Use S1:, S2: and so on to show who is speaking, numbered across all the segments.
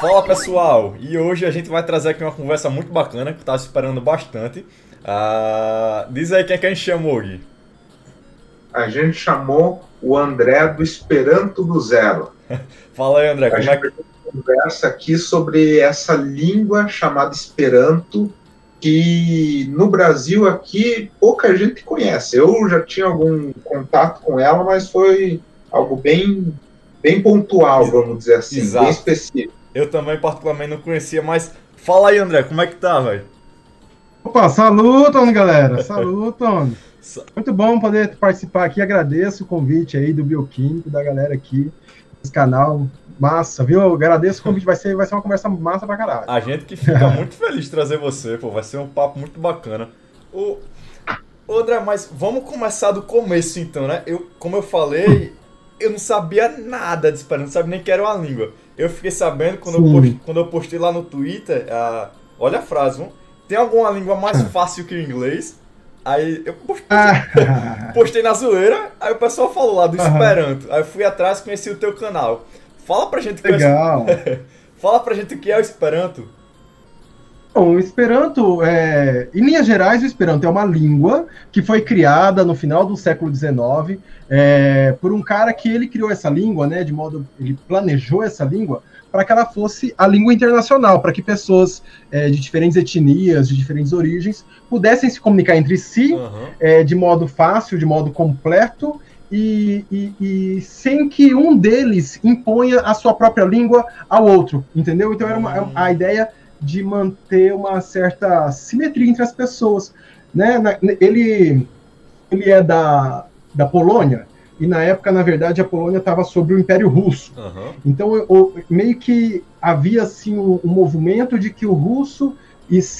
S1: Fala pessoal, e hoje a gente vai trazer aqui uma conversa muito bacana que eu tava esperando bastante. Uh, diz aí quem é que a gente chamou, Gui.
S2: A gente chamou o André do Esperanto do Zero.
S1: Fala aí, André, a como é que.
S2: conversa aqui sobre essa língua chamada Esperanto, que no Brasil aqui pouca gente conhece. Eu já tinha algum contato com ela, mas foi algo bem, bem pontual, vamos dizer assim, Exato. bem específico.
S1: Eu também particularmente não conhecia, mas fala aí, André, como é que tá, velho?
S3: Opa, salutam, galera. Salutam. Muito bom poder participar aqui. Agradeço o convite aí do Bioquímico, da galera aqui desse canal. Massa, viu? Eu agradeço o convite. Vai ser, vai ser uma conversa massa pra caralho.
S1: A gente que fica muito feliz de trazer você, pô. Vai ser um papo muito bacana. O... Ô, André, mas vamos começar do começo então, né? Eu, como eu falei, eu não sabia nada de espanhol, não sabia nem que era uma língua. Eu fiquei sabendo quando, eu postei, quando eu postei lá no Twitter, uh, olha a frase, tem alguma língua mais fácil que o inglês? Aí eu postei, ah. postei na zoeira, aí o pessoal falou lá do Esperanto. Aí eu fui atrás e conheci o teu canal. Fala pra gente
S3: Legal.
S1: que é... Fala pra gente o que é o Esperanto.
S3: Bom, o Esperanto, é, em linhas gerais, o Esperanto é uma língua que foi criada no final do século XIX é, por um cara que ele criou essa língua, né, de modo ele planejou essa língua para que ela fosse a língua internacional, para que pessoas é, de diferentes etnias, de diferentes origens, pudessem se comunicar entre si uhum. é, de modo fácil, de modo completo e, e, e, sem que um deles imponha a sua própria língua ao outro, entendeu? Então era uma, uhum. a ideia de manter uma certa simetria entre as pessoas, né? Ele ele é da, da Polônia e na época, na verdade, a Polônia estava sob o Império Russo. Uhum. Então, eu, meio que havia assim um, um, movimento de que o russo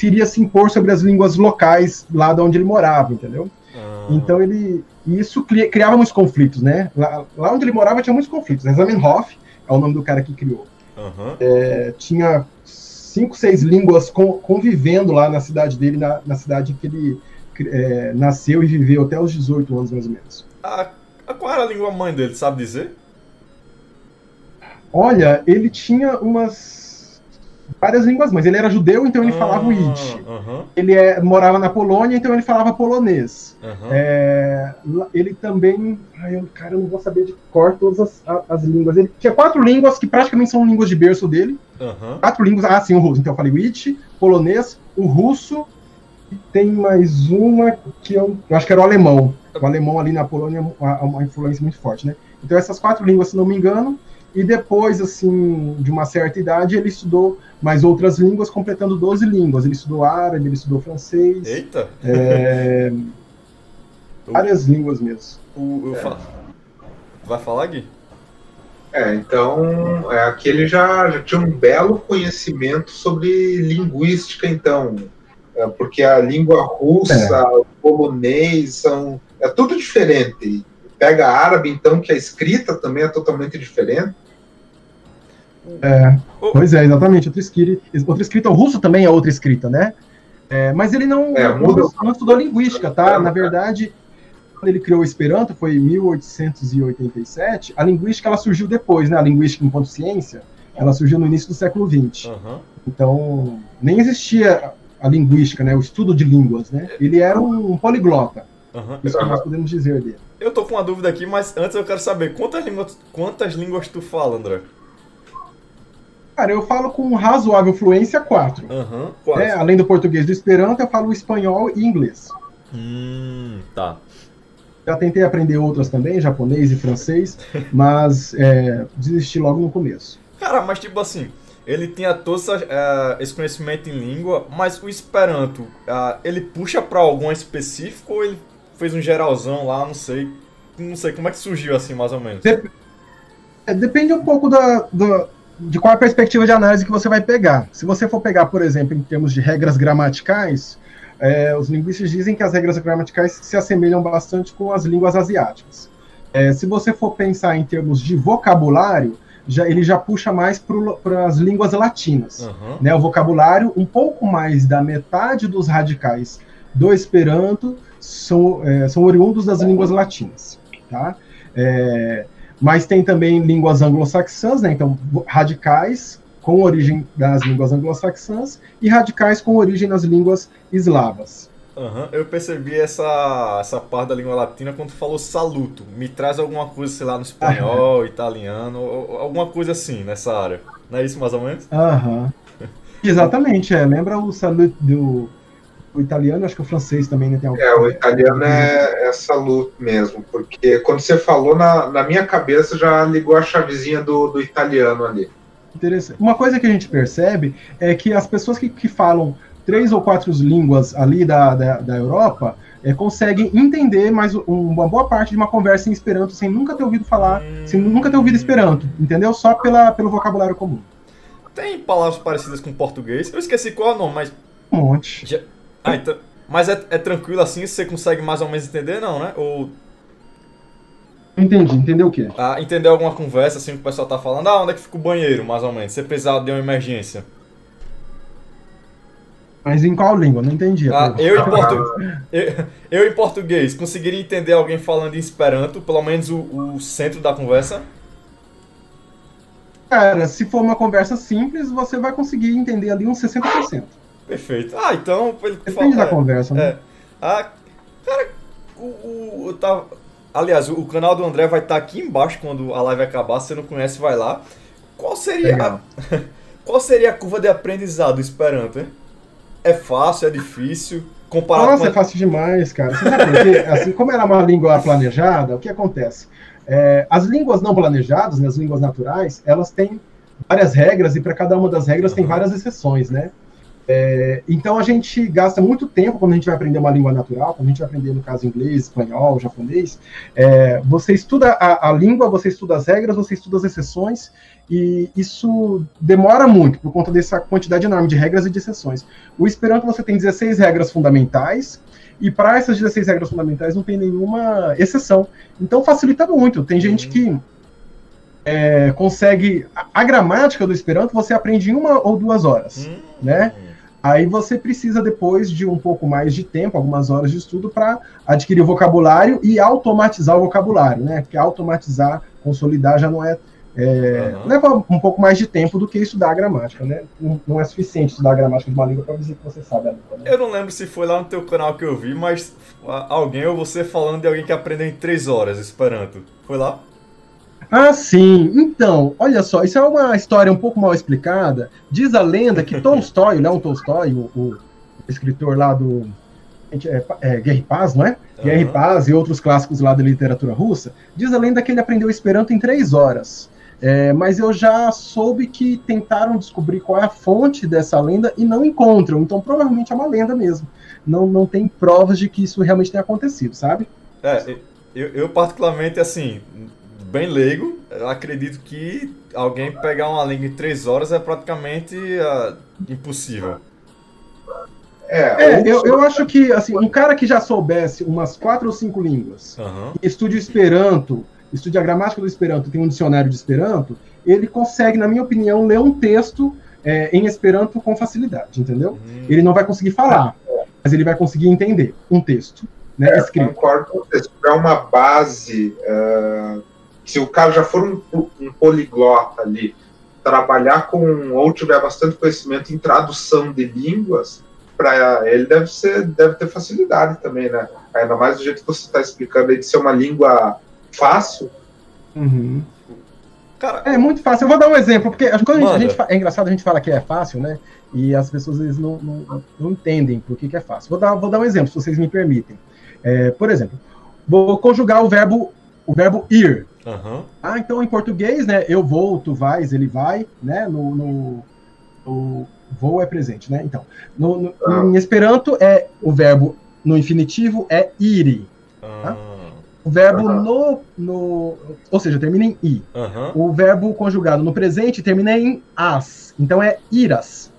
S3: iria se impor sobre as línguas locais lá de onde ele morava, entendeu? Uhum. Então ele isso criava muitos conflitos, né? Lá, lá, onde ele morava tinha muitos conflitos. Zamenhof é o nome do cara que criou. Uhum. É, tinha cinco, seis línguas convivendo lá na cidade dele, na, na cidade em que ele é, nasceu e viveu até os 18 anos, mais ou menos.
S1: Ah, qual era a língua mãe dele, sabe dizer?
S3: Olha, ele tinha umas várias línguas mães. Ele era judeu, então ele ah, falava o Yiddish. Uh -huh. Ele é, morava na Polônia, então ele falava polonês. Uh -huh. é, ele também. Ai, eu, cara, eu não vou saber de cor todas as, as, línguas. Ele tinha quatro línguas que praticamente são línguas de berço dele. Uh -huh. Quatro línguas. Ah, sim, o russo. Então eu falei o Yiddish, polonês, o russo. E tem mais uma que eu, eu acho que era o alemão. O alemão ali na Polônia é uma, uma influência muito forte, né? Então essas quatro línguas, se não me engano, e depois, assim, de uma certa idade, ele estudou mais outras línguas, completando 12 línguas. Ele estudou árabe, ele estudou francês.
S1: Eita!
S3: É, várias línguas mesmo.
S1: O, é. Vai falar, Gui?
S2: É, então, é, aqui ele já, já tinha um belo conhecimento sobre linguística, então, é, porque a língua russa, é. o polonês, são, é tudo diferente pega árabe, então, que a escrita também é totalmente diferente.
S3: É, pois é, exatamente. Outra escrita, outra escrita, o russo também é outra escrita, né? É, mas ele não, é, não, não, estudou linguística, tá? Na verdade, quando ele criou o Esperanto, foi em 1887, a linguística ela surgiu depois, né? A linguística enquanto ciência, ela surgiu no início do século XX. Uhum. Então, nem existia a linguística, né? O estudo de línguas, né? Ele era um, um poliglota. Uhum. Isso que nós podemos dizer dele.
S1: Eu tô com uma dúvida aqui, mas antes eu quero saber quantas línguas, quantas línguas tu fala, André?
S3: Cara, eu falo com razoável fluência quatro.
S1: Uhum,
S3: quatro. É, além do português do esperanto, eu falo espanhol e inglês.
S1: Hum, tá.
S3: Já tentei aprender outras também, japonês e francês, mas é, desisti logo no começo.
S1: Cara, mas tipo assim, ele tinha todo essa, uh, esse conhecimento em língua, mas o Esperanto, uh, ele puxa para algum específico ou ele fez um geralzão lá, não sei. Não sei como é que surgiu assim, mais ou menos. Dep
S3: é, depende um pouco da, da, de qual a perspectiva de análise que você vai pegar. Se você for pegar, por exemplo, em termos de regras gramaticais, é, os linguistas dizem que as regras gramaticais se assemelham bastante com as línguas asiáticas. É, se você for pensar em termos de vocabulário, já, ele já puxa mais para as línguas latinas. Uhum. Né? O vocabulário, um pouco mais da metade dos radicais do Esperanto são, é, são oriundos das línguas latinas. Tá? É, mas tem também línguas anglo-saxãs, né? então radicais com origem das línguas anglo-saxãs e radicais com origem nas línguas eslavas.
S1: Uhum. Eu percebi essa, essa parte da língua latina quando falou saluto. Me traz alguma coisa, sei lá, no espanhol, italiano, alguma coisa assim nessa área. Não é isso mais ou menos?
S3: Aham. Uhum. Exatamente, é. Lembra o saluto do o italiano, acho que o francês também né, tem
S2: algum. É, o italiano é, é saluto mesmo, porque quando você falou, na, na minha cabeça já ligou a chavezinha do, do italiano ali.
S3: Interessante. Uma coisa que a gente percebe é que as pessoas que, que falam três ou quatro línguas ali da, da, da Europa é, conseguem entender mais uma boa parte de uma conversa em Esperanto sem nunca ter ouvido falar, hum. sem nunca ter ouvido Esperanto, entendeu? Só pela, pelo vocabulário comum.
S1: Tem palavras parecidas com português. Eu esqueci qual é o nome, mas.
S3: Um monte.
S1: Já... Ah, então... Mas é, é tranquilo assim? Você consegue mais ou menos entender, não, né? Ou
S3: Entendi, entendeu o quê?
S1: Ah, entender alguma conversa assim que o pessoal tá falando, ah, onde é que fica o banheiro, mais ou menos? Você precisar de uma emergência.
S3: Mas em qual língua? Não entendi.
S1: Ah, eu, em portu... eu, eu, em português conseguiria entender alguém falando em Esperanto, pelo menos o, o, centro da conversa?
S3: Cara, se for uma conversa simples, você vai conseguir entender ali uns 60%.
S1: Perfeito. Ah, então.
S3: Ele Depende fala, da é, conversa, né? É.
S1: Ah, cara, o, o, eu tava. Aliás, o, o canal do André vai estar tá aqui embaixo quando a live acabar. Se você não conhece, vai lá. Qual seria a, qual seria a curva de aprendizado do Esperanto, hein? É fácil, é difícil?
S3: Comparado Nossa, com... é fácil demais, cara. Você sabe por quê? Assim, como era uma língua planejada, o que acontece? É, as línguas não planejadas, né, as línguas naturais, elas têm várias regras e para cada uma das regras uhum. tem várias exceções, né? É, então a gente gasta muito tempo quando a gente vai aprender uma língua natural, quando a gente vai aprender, no caso, inglês, espanhol, japonês. É, você estuda a, a, língua, você estuda as regras, você estuda as exceções, e isso demora muito por conta dessa quantidade enorme de regras e de exceções. O Esperanto você tem 16 regras fundamentais, e para essas 16 regras fundamentais não tem nenhuma exceção. Então facilita muito. Tem gente uhum. que é, consegue. A, a, gramática do Esperanto você aprende em uma ou duas horas, uhum. né? Aí você precisa, depois de um pouco mais de tempo, algumas horas de estudo, para adquirir o vocabulário e automatizar o vocabulário, né? Porque automatizar, consolidar já não é. é uhum. Leva um pouco mais de tempo do que estudar a gramática, né? Não, não é suficiente estudar a gramática de uma língua para dizer que você sabe a língua. Né?
S1: Eu não lembro se foi lá no teu canal que eu vi, mas alguém ou você falando de alguém que aprendeu em três horas Esperanto. Foi lá?
S3: Ah, sim. Então, olha só, isso é uma história um pouco mal explicada. Diz a lenda que Tolstói, Leon Tolstói, o, o escritor lá do é, é, Guerra e Paz, não é? Uhum. Guerra e Paz e outros clássicos lá da literatura russa, diz a lenda que ele aprendeu Esperanto em três horas. É, mas eu já soube que tentaram descobrir qual é a fonte dessa lenda e não encontram. Então, provavelmente é uma lenda mesmo. Não, não tem provas de que isso realmente tenha acontecido, sabe?
S1: É, eu, eu particularmente, assim, bem leigo, eu acredito que alguém pegar uma língua em três horas é praticamente uh, impossível.
S3: É, é eu, eu acho que assim, um cara que já soubesse umas quatro ou cinco línguas, uhum. estude Esperanto, estude a gramática do Esperanto, tem um dicionário de Esperanto, ele consegue, na minha opinião, ler um texto é, em Esperanto com facilidade, entendeu? Uhum. Ele não vai conseguir falar, mas ele vai conseguir entender um texto. Né,
S2: é, escrito. Concordo com você. É uma base uh, se o cara já for um, um poliglota ali, trabalhar com ou tiver bastante conhecimento em tradução de línguas, para ele deve ser deve ter facilidade também, né? Ainda mais do jeito que você está explicando aí de ser uma língua fácil.
S3: Uhum. Cara, é muito fácil. Eu vou dar um exemplo, porque quando a gente, é engraçado a gente fala que é fácil, né? E as pessoas às vezes não, não, não entendem por que, que, é fácil. Vou dar, vou dar um exemplo, se vocês me permitem. É, por exemplo, vou conjugar o verbo o verbo ir. Uhum. Ah, então em português, né? Eu vou, tu vais, ele vai, né? No, no, no vou é presente, né? Então, no, no ah. em Esperanto é o verbo no infinitivo é iri. Tá? O verbo uhum. no, no. Ou seja, termina em i. Uhum. O verbo conjugado no presente termina em as. Então é iras.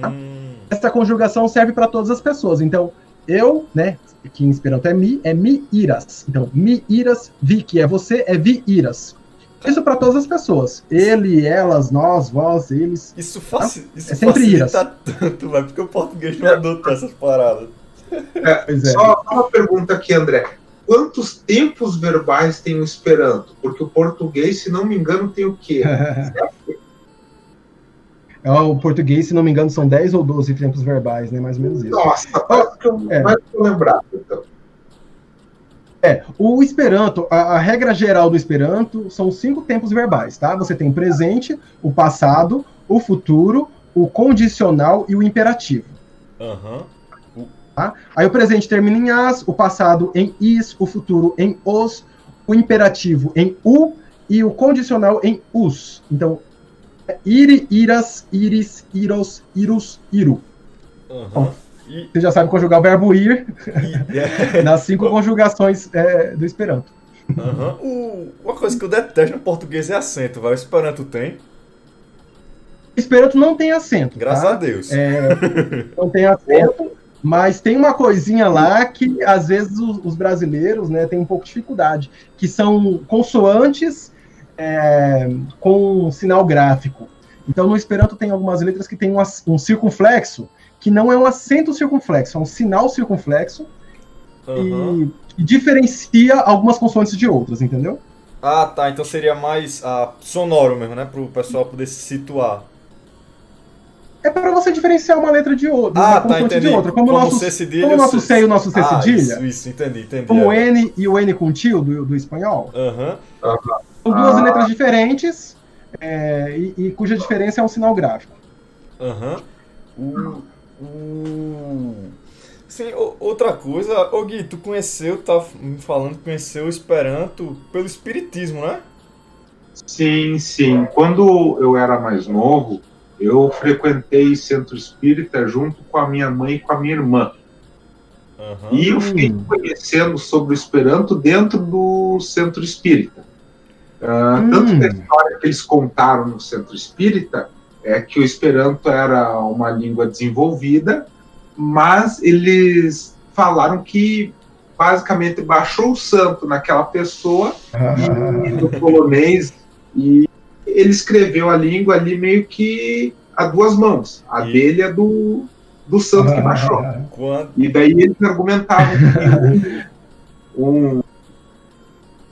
S3: Tá? Hum. Essa conjugação serve para todas as pessoas. Então, eu, né? que em Esperanto é mi, é mi iras. Então, mi iras, vi, que é você, é vi iras. Isso para todas as pessoas. Ele, elas, nós, vós, eles.
S1: Isso, faz, tá? isso é sempre iras. tanto, vai porque o português não adota essas paradas.
S2: É, é. Só uma pergunta aqui, André. Quantos tempos verbais tem o Esperanto? Porque o português, se não me engano, tem o quê?
S3: É, o português, se não me engano, são 10 ou 12 tempos verbais, né? Mais ou menos isso.
S2: Nossa, quase que eu é. então.
S3: É, o Esperanto, a, a, regra geral do Esperanto são cinco tempos verbais, tá? Você tem o presente, o passado, o futuro, o condicional e o imperativo.
S1: Uhum.
S3: Tá? Aí o presente termina em as, o passado em is, o futuro em os, o imperativo em u e o condicional em us. Então, iri, iras, iris, iros, irus, iru.
S1: Uhum. Bom.
S3: Você já sabe conjugar o verbo ir e... nas cinco conjugações é, do Esperanto.
S1: Uhum. O... Uma coisa que eu detesto no português é acento, vai. O Esperanto tem?
S3: Esperanto não tem acento.
S1: Graças
S3: tá?
S1: a Deus.
S3: É, não tem acento, mas tem uma coisinha lá que às vezes os, os brasileiros né, têm um pouco de dificuldade, que são consoantes é, com sinal gráfico. Então no Esperanto tem algumas letras que tem um, um circunflexo que não é um acento circunflexo, é um sinal circunflexo uhum. e, e, diferencia algumas consoantes de outras, entendeu?
S1: Ah, tá. Então seria mais ah, sonoro mesmo, né? Para o pessoal poder se situar.
S3: É para você diferenciar uma letra de outra,
S1: ah, tá, entendi. de outra.
S3: Como, como nosso, cedilha, como o nosso C e o nosso C ah, cedilha.
S1: Isso, isso, entendi, entendi.
S3: Como o N e o N com tio do, do espanhol.
S1: Uhum.
S3: São duas ah. letras diferentes é, e, e, cuja diferença é um sinal gráfico.
S1: Aham. Uhum. Hum. Sim, outra coisa, ô Gui, tu conheceu, tá me falando que conheceu o Esperanto pelo Espiritismo, né?
S2: Sim, sim. Quando eu era mais novo, eu frequentei centro espírita junto com a minha mãe e com a minha irmã. Uhum. E eu fiquei conhecendo sobre o Esperanto dentro do centro espírita. Uh, Tanto que a história que eles contaram no centro espírita é que o Esperanto era uma língua desenvolvida, mas eles falaram que basicamente baixou o santo naquela pessoa e, no polonês e ele escreveu a língua ali meio que a duas mãos, a e... dele e a do, do santo que baixou.
S1: Quando...
S2: E daí eles argumentavam que um, um,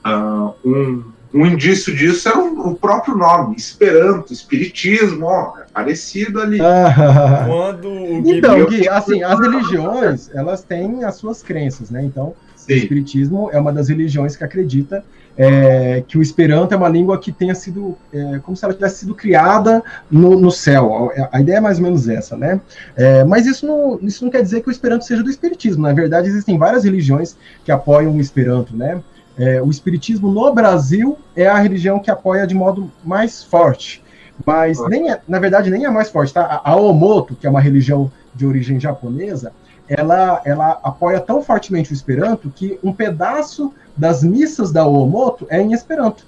S2: uh, um um indício disso era o, próprio nome, Esperanto, Espiritismo, ó, é parecido ali.
S3: Ah, Quando o Gui então, Gui, assim, as religiões, elas têm as suas crenças, né? Então, Sim. o Espiritismo é uma das religiões que acredita é, que o Esperanto é uma língua que tenha sido, é, como se ela tivesse sido criada no, no céu. A, a, ideia é mais ou menos essa, né? É, mas isso não, isso não quer dizer que o Esperanto seja do Espiritismo. Na verdade, existem várias religiões que apoiam o Esperanto, né? É, o Espiritismo no Brasil é a religião que apoia de modo mais forte. Mas, nem é, na verdade, nem é mais forte. Tá? A Omoto, que é uma religião de origem japonesa, ela, ela apoia tão fortemente o Esperanto que um pedaço das missas da Omoto é em Esperanto.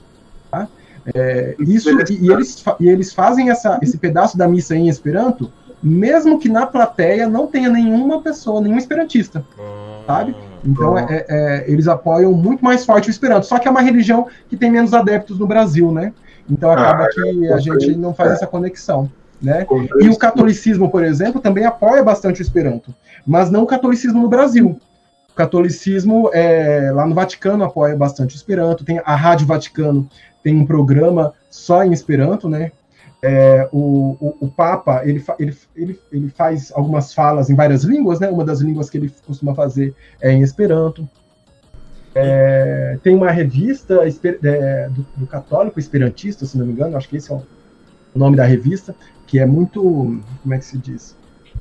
S3: Tá? É, isso, e, e, eles, e eles fazem essa, esse pedaço da missa em Esperanto, mesmo que na plateia não tenha nenhuma pessoa, nenhum esperantista. Sabe? Então, é, é, é, eles apoiam muito mais forte o Esperanto. Só que é uma religião que tem menos adeptos no Brasil, né? Então, ah, acaba ah, que a gente não faz essa conexão. Né? E o catolicismo, por exemplo, também apoia bastante o Esperanto, mas não o catolicismo no Brasil. O catolicismo é, lá no Vaticano apoia bastante o Esperanto. Tem a Rádio Vaticano tem um programa só em Esperanto, né? É, o, o, o, Papa ele, ele, ele, ele faz algumas falas em várias línguas, né? Uma das línguas que ele costuma fazer é em Esperanto. É, tem uma revista é, do, do, católico esperantista, se não me engano, acho que esse é o nome da revista, que é muito, como é que se diz,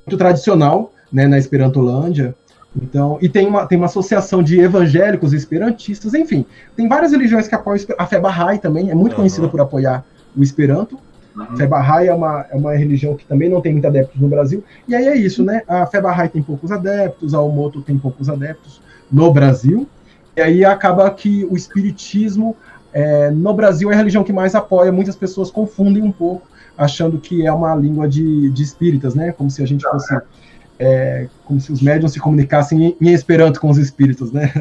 S3: muito tradicional, né, na Esperantolândia. Então, e tem uma, tem uma associação de evangélicos esperantistas, enfim, tem várias religiões que apoiam a fé Bahá'í também, é muito uhum. conhecida por apoiar o Esperanto. Uhum. Fé Bahá'í é uma, é uma religião que também não tem muitos adeptos no Brasil. E aí é isso, né? A Fé Bahá'í tem poucos adeptos, a Omoto tem poucos adeptos no Brasil. E aí acaba que o espiritismo é, no Brasil é a religião que mais apoia. Muitas pessoas confundem um pouco, achando que é uma língua de, de espíritas, né? Como se a gente fosse. É, como se os médiums se comunicassem em, em Esperanto com os espíritos, né?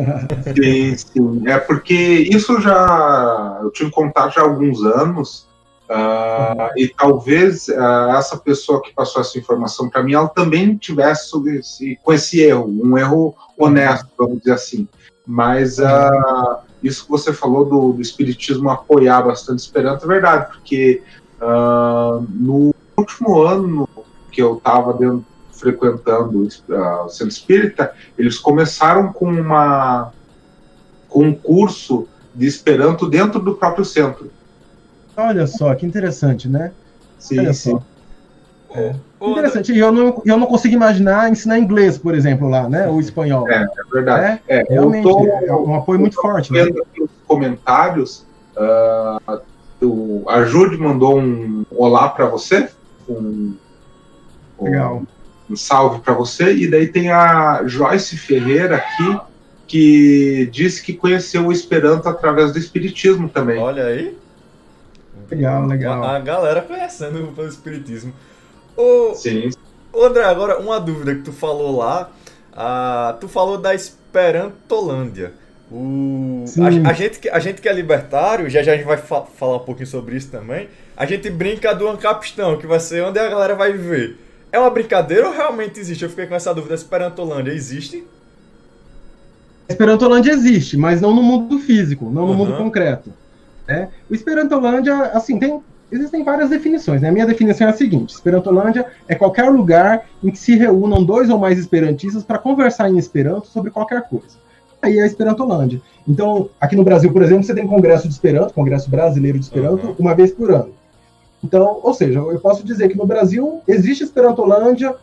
S2: Sim, sim. É porque isso já eu tive contato já há alguns anos Uh, e talvez uh, essa pessoa que passou essa informação para mim, ela também tivesse esse, com esse erro, um erro honesto, vamos dizer assim. Mas uh, isso que você falou do, do, espiritismo apoiar bastante Esperanto é verdade, porque no último ano que eu estava frequentando o centro espírita, eles começaram com uma com um curso de Esperanto dentro do próprio centro.
S3: Olha só, que interessante, né?
S2: Sim,
S3: Olha
S2: sim.
S3: Só. É. Interessante. E eu não, eu não consigo imaginar ensinar inglês, por exemplo, lá, né? Ou espanhol.
S2: É, é verdade. É,
S3: é realmente, tô, é um apoio muito forte. Né?
S2: comentários, uh, o, a Jude mandou um olá para você, um,
S3: Legal.
S2: Um, um salve para você, e daí tem a Joyce Ferreira aqui, que disse que conheceu o Esperanto através do Espiritismo também.
S1: Olha aí.
S3: Legal, legal.
S1: A, a galera conhecendo o Espiritismo. Ô,
S2: Sim.
S1: Ô André, agora uma dúvida que tu falou lá. Ah, tu falou da Esperantolândia. O, a, a, gente, a gente que é libertário, já já a gente vai fa falar um pouquinho sobre isso também. A gente brinca do Ancapistão, que vai ser onde a galera vai viver. É uma brincadeira ou realmente existe? Eu fiquei com essa dúvida. Esperantolândia existe?
S3: Esperantolândia existe, mas não no mundo físico, não no uhum. mundo concreto. Né? O Esperantolândia, assim, tem, existem várias definições. Né? A minha definição é a seguinte: Esperantolândia é qualquer lugar em que se reúnam dois ou mais esperantistas para conversar em Esperanto sobre qualquer coisa. Aí é a Esperantolândia. Então, aqui no Brasil, por exemplo, você tem congresso de Esperanto, congresso brasileiro de Esperanto, uhum. uma vez por ano. Então, ou seja, eu posso dizer que no Brasil existe Esperantolândia,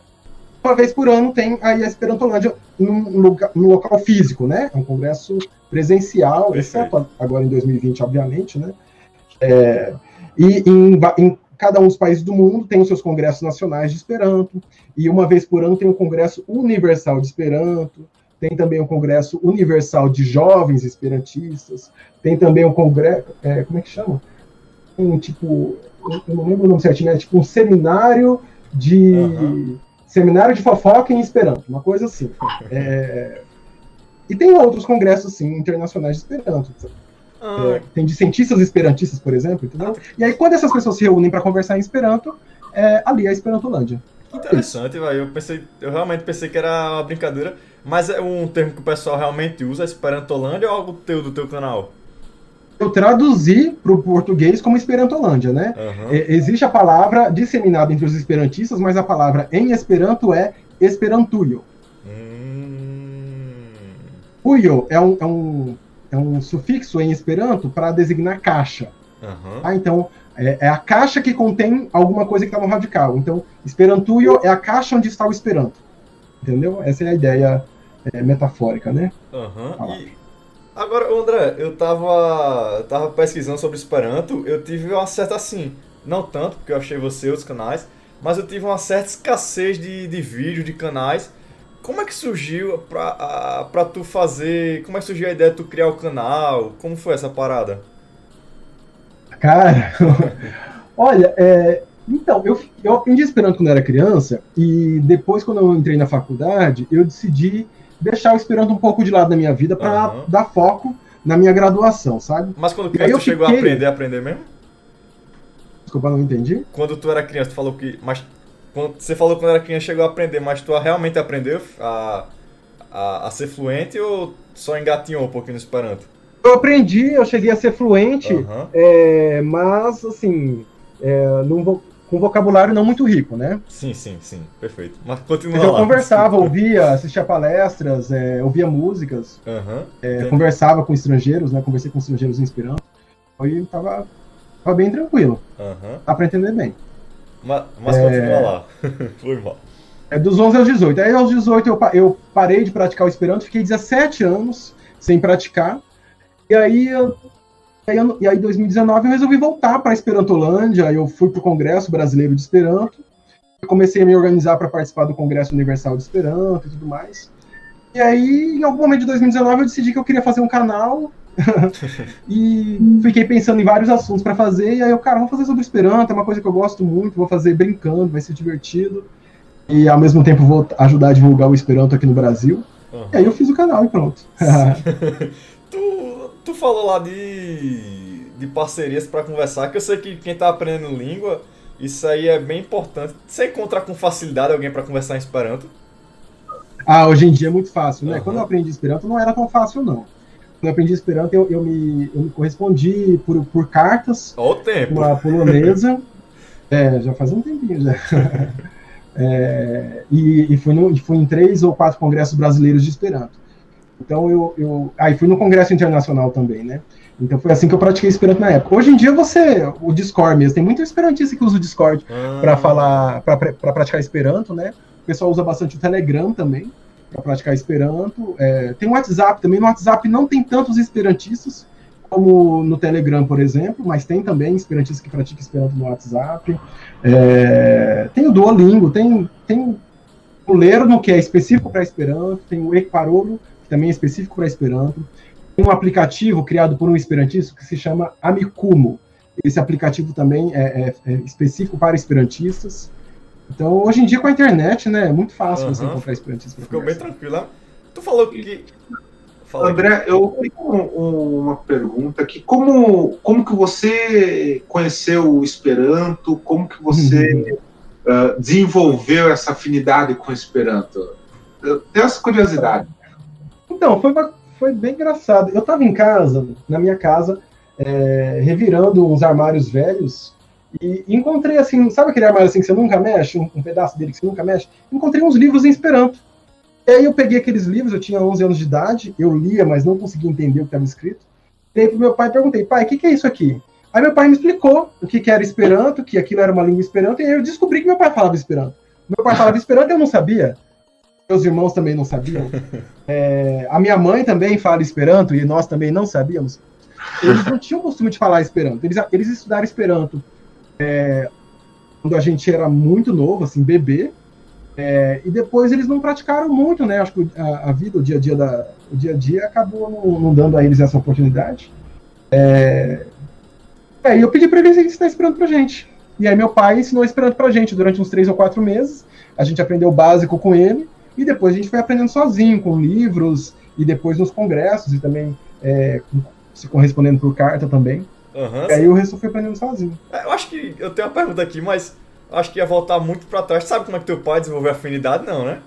S3: uma vez por ano tem a Esperantolândia num, loca, num local físico, né? É um congresso presencial, exceto agora em 2020, obviamente, né? É, e em, em, cada um dos países do mundo tem os seus congressos nacionais de Esperanto, e uma vez por ano tem o Congresso Universal de Esperanto, tem também o Congresso Universal de Jovens Esperantistas, tem também o Congresso, é, como é que chama? Um tipo, eu não lembro o nome certinho, é tipo um seminário de... Uhum Seminário de Fofoca em Esperanto, uma coisa assim. É... E tem outros congressos, sim, internacionais de Esperanto. Ah. É, tem de cientistas esperantistas, por exemplo, entendeu? E aí, quando essas pessoas se reúnem para conversar em Esperanto, é, ali é a Esperantolândia.
S1: Interessante, velho. Eu pensei, eu realmente pensei que era uma brincadeira, mas é um termo que o pessoal realmente usa, Esperantolândia, ou algo teu do teu canal?
S3: Eu traduzi para o português como Esperantolândia, né? Uhum. É, existe a palavra disseminada entre os esperantistas, mas a palavra em Esperanto é Esperantuyo. Hum. Uyo é um, é, um, é um sufixo em Esperanto para designar caixa. Uhum. Ah, então, é, é, a caixa que contém alguma coisa que está no radical. Então, Esperantuyo é a caixa onde está o Esperanto. Entendeu? Essa é a ideia é, metafórica, né?
S1: Uhum. E, Agora, André, eu tava, eu tava pesquisando sobre Esperanto, eu tive uma certa, assim, não tanto, porque eu achei você os canais, mas eu tive uma certa escassez de, de vídeos, de canais. Como é que surgiu pra, pra tu fazer, como é que surgiu a ideia de tu criar o canal? Como foi essa parada?
S3: Cara, olha, é, então, eu, eu aprendi Esperanto quando era criança, e depois, quando eu entrei na faculdade, eu decidi deixar o Esperanto um pouco de lado na minha vida para uhum. dar foco na minha graduação, sabe?
S1: Mas quando criança tu chegou fiquei... a aprender, a aprender mesmo?
S3: Desculpa, não entendi.
S1: Quando tu era criança, tu falou que. Mas quando você falou que quando era criança chegou a aprender, mas tu realmente aprendeu a, a, a ser fluente ou só engatinhou um pouquinho no Esperanto?
S3: Eu aprendi, eu cheguei a ser fluente, uhum. é, mas assim, é, não vou com vocabulário não muito rico, né?
S1: Sim, sim, sim, perfeito. Mas continua
S3: Eu lá. conversava, ouvia, assistia palestras, é, ouvia músicas, uhum, é, conversava com estrangeiros, né? Conversei com estrangeiros inspirando. Aí tava, tava bem tranquilo. Uhum. Dá pra entender bem.
S1: Mas, mas é... continua lá. Foi mal.
S3: É dos 11 aos 18. Aí aos 18 eu, eu parei de praticar o Esperanto, fiquei 17 anos sem praticar. E aí eu e aí, em 2019, eu resolvi voltar para Esperantolândia. Eu fui para o Congresso Brasileiro de Esperanto. Comecei a me organizar para participar do Congresso Universal de Esperanto e tudo mais. E aí, em algum momento de 2019, eu decidi que eu queria fazer um canal. e fiquei pensando em vários assuntos para fazer. E aí, eu, cara, vou fazer sobre Esperanto. É uma coisa que eu gosto muito. Vou fazer brincando, vai ser divertido. E ao mesmo tempo, vou ajudar a divulgar o Esperanto aqui no Brasil. Uhum. E aí, eu fiz o canal e pronto.
S1: tu Tu falou lá de, de parcerias para conversar, que eu sei que quem tá aprendendo língua, isso aí é bem importante. Você encontrar com facilidade alguém para conversar em Esperanto?
S3: Ah, hoje em dia é muito fácil, né? Uhum. Quando eu aprendi Esperanto não era tão fácil, não. Quando eu aprendi Esperanto, eu, eu, me, eu me correspondi por, por cartas.
S1: Olha o tempo.
S3: Uma polonesa. É, já faz um tempinho já. É, e, e fui, no, fui em três ou quatro congressos brasileiros de Esperanto. Então eu, eu. Ah, e fui no congresso internacional também, né? Então foi assim que eu pratiquei Esperanto na época. Hoje em dia você, o Discord mesmo, tem muito esperantista que usa o Discord ah. para falar, para praticar Esperanto, né? O pessoal usa bastante o Telegram também para praticar Esperanto. É, tem o WhatsApp também. No WhatsApp não tem tantos esperantistas como no Telegram, por exemplo, mas tem também esperantistas que praticam Esperanto no WhatsApp. É, tem o Duolingo, tem, tem o Lerno, que é específico para Esperanto, tem o Equarolo, que também é específico para Esperanto. Tem um aplicativo criado por um esperantista que se chama Amikumo. Esse aplicativo também é, é, é específico para esperantistas. Então, hoje em dia, com a internet, né, é muito fácil uhum. você encontrar esperantistas.
S1: Ficou bem tranquilo. Tu falou que
S2: Fala André, eu tenho uma pergunta aqui. Como, como que você conheceu o Esperanto? Como que você uh, desenvolveu essa afinidade com o Esperanto? Eu tenho essa curiosidade.
S3: Então, foi, foi bem engraçado. Eu estava em casa, na minha casa, é, revirando uns armários velhos e encontrei assim, sabe aquele armário assim que você nunca mexe, um, um pedaço dele que você nunca mexe? Encontrei uns livros em Esperanto. E aí eu peguei aqueles livros, eu tinha 11 anos de idade, eu lia, mas não conseguia entender o que estava escrito. E aí pro meu pai perguntei, pai, o que, que, é isso aqui? Aí meu pai me explicou o que, que era Esperanto, que aquilo era uma língua Esperanto, e aí eu descobri que meu pai falava Esperanto. Meu pai falava Esperanto e eu não sabia. Meus irmãos também não sabiam. É, a minha mãe também fala Esperanto e nós também não sabíamos. Eles não tinham costume de falar Esperanto. Eles, eles estudaram Esperanto é, quando a gente era muito novo, assim, bebê. É, e depois eles não praticaram muito, né? Acho que a, a, vida, o dia a dia da, o dia a dia acabou não, não dando a eles essa oportunidade. É, é, eu pedi para eles ensinar esperando pra gente. E aí meu pai ensinou esperando pra gente durante uns três ou quatro meses. A gente aprendeu o básico com ele e depois a gente foi aprendendo sozinho, com livros e depois nos congressos e também é, se correspondendo por carta também. Uhum, e aí o resto foi aprendendo sozinho.
S1: É, eu acho que eu tenho uma pergunta aqui, mas acho que ia voltar muito para trás. Sabe como é que teu pai desenvolveu afinidade? Não, né?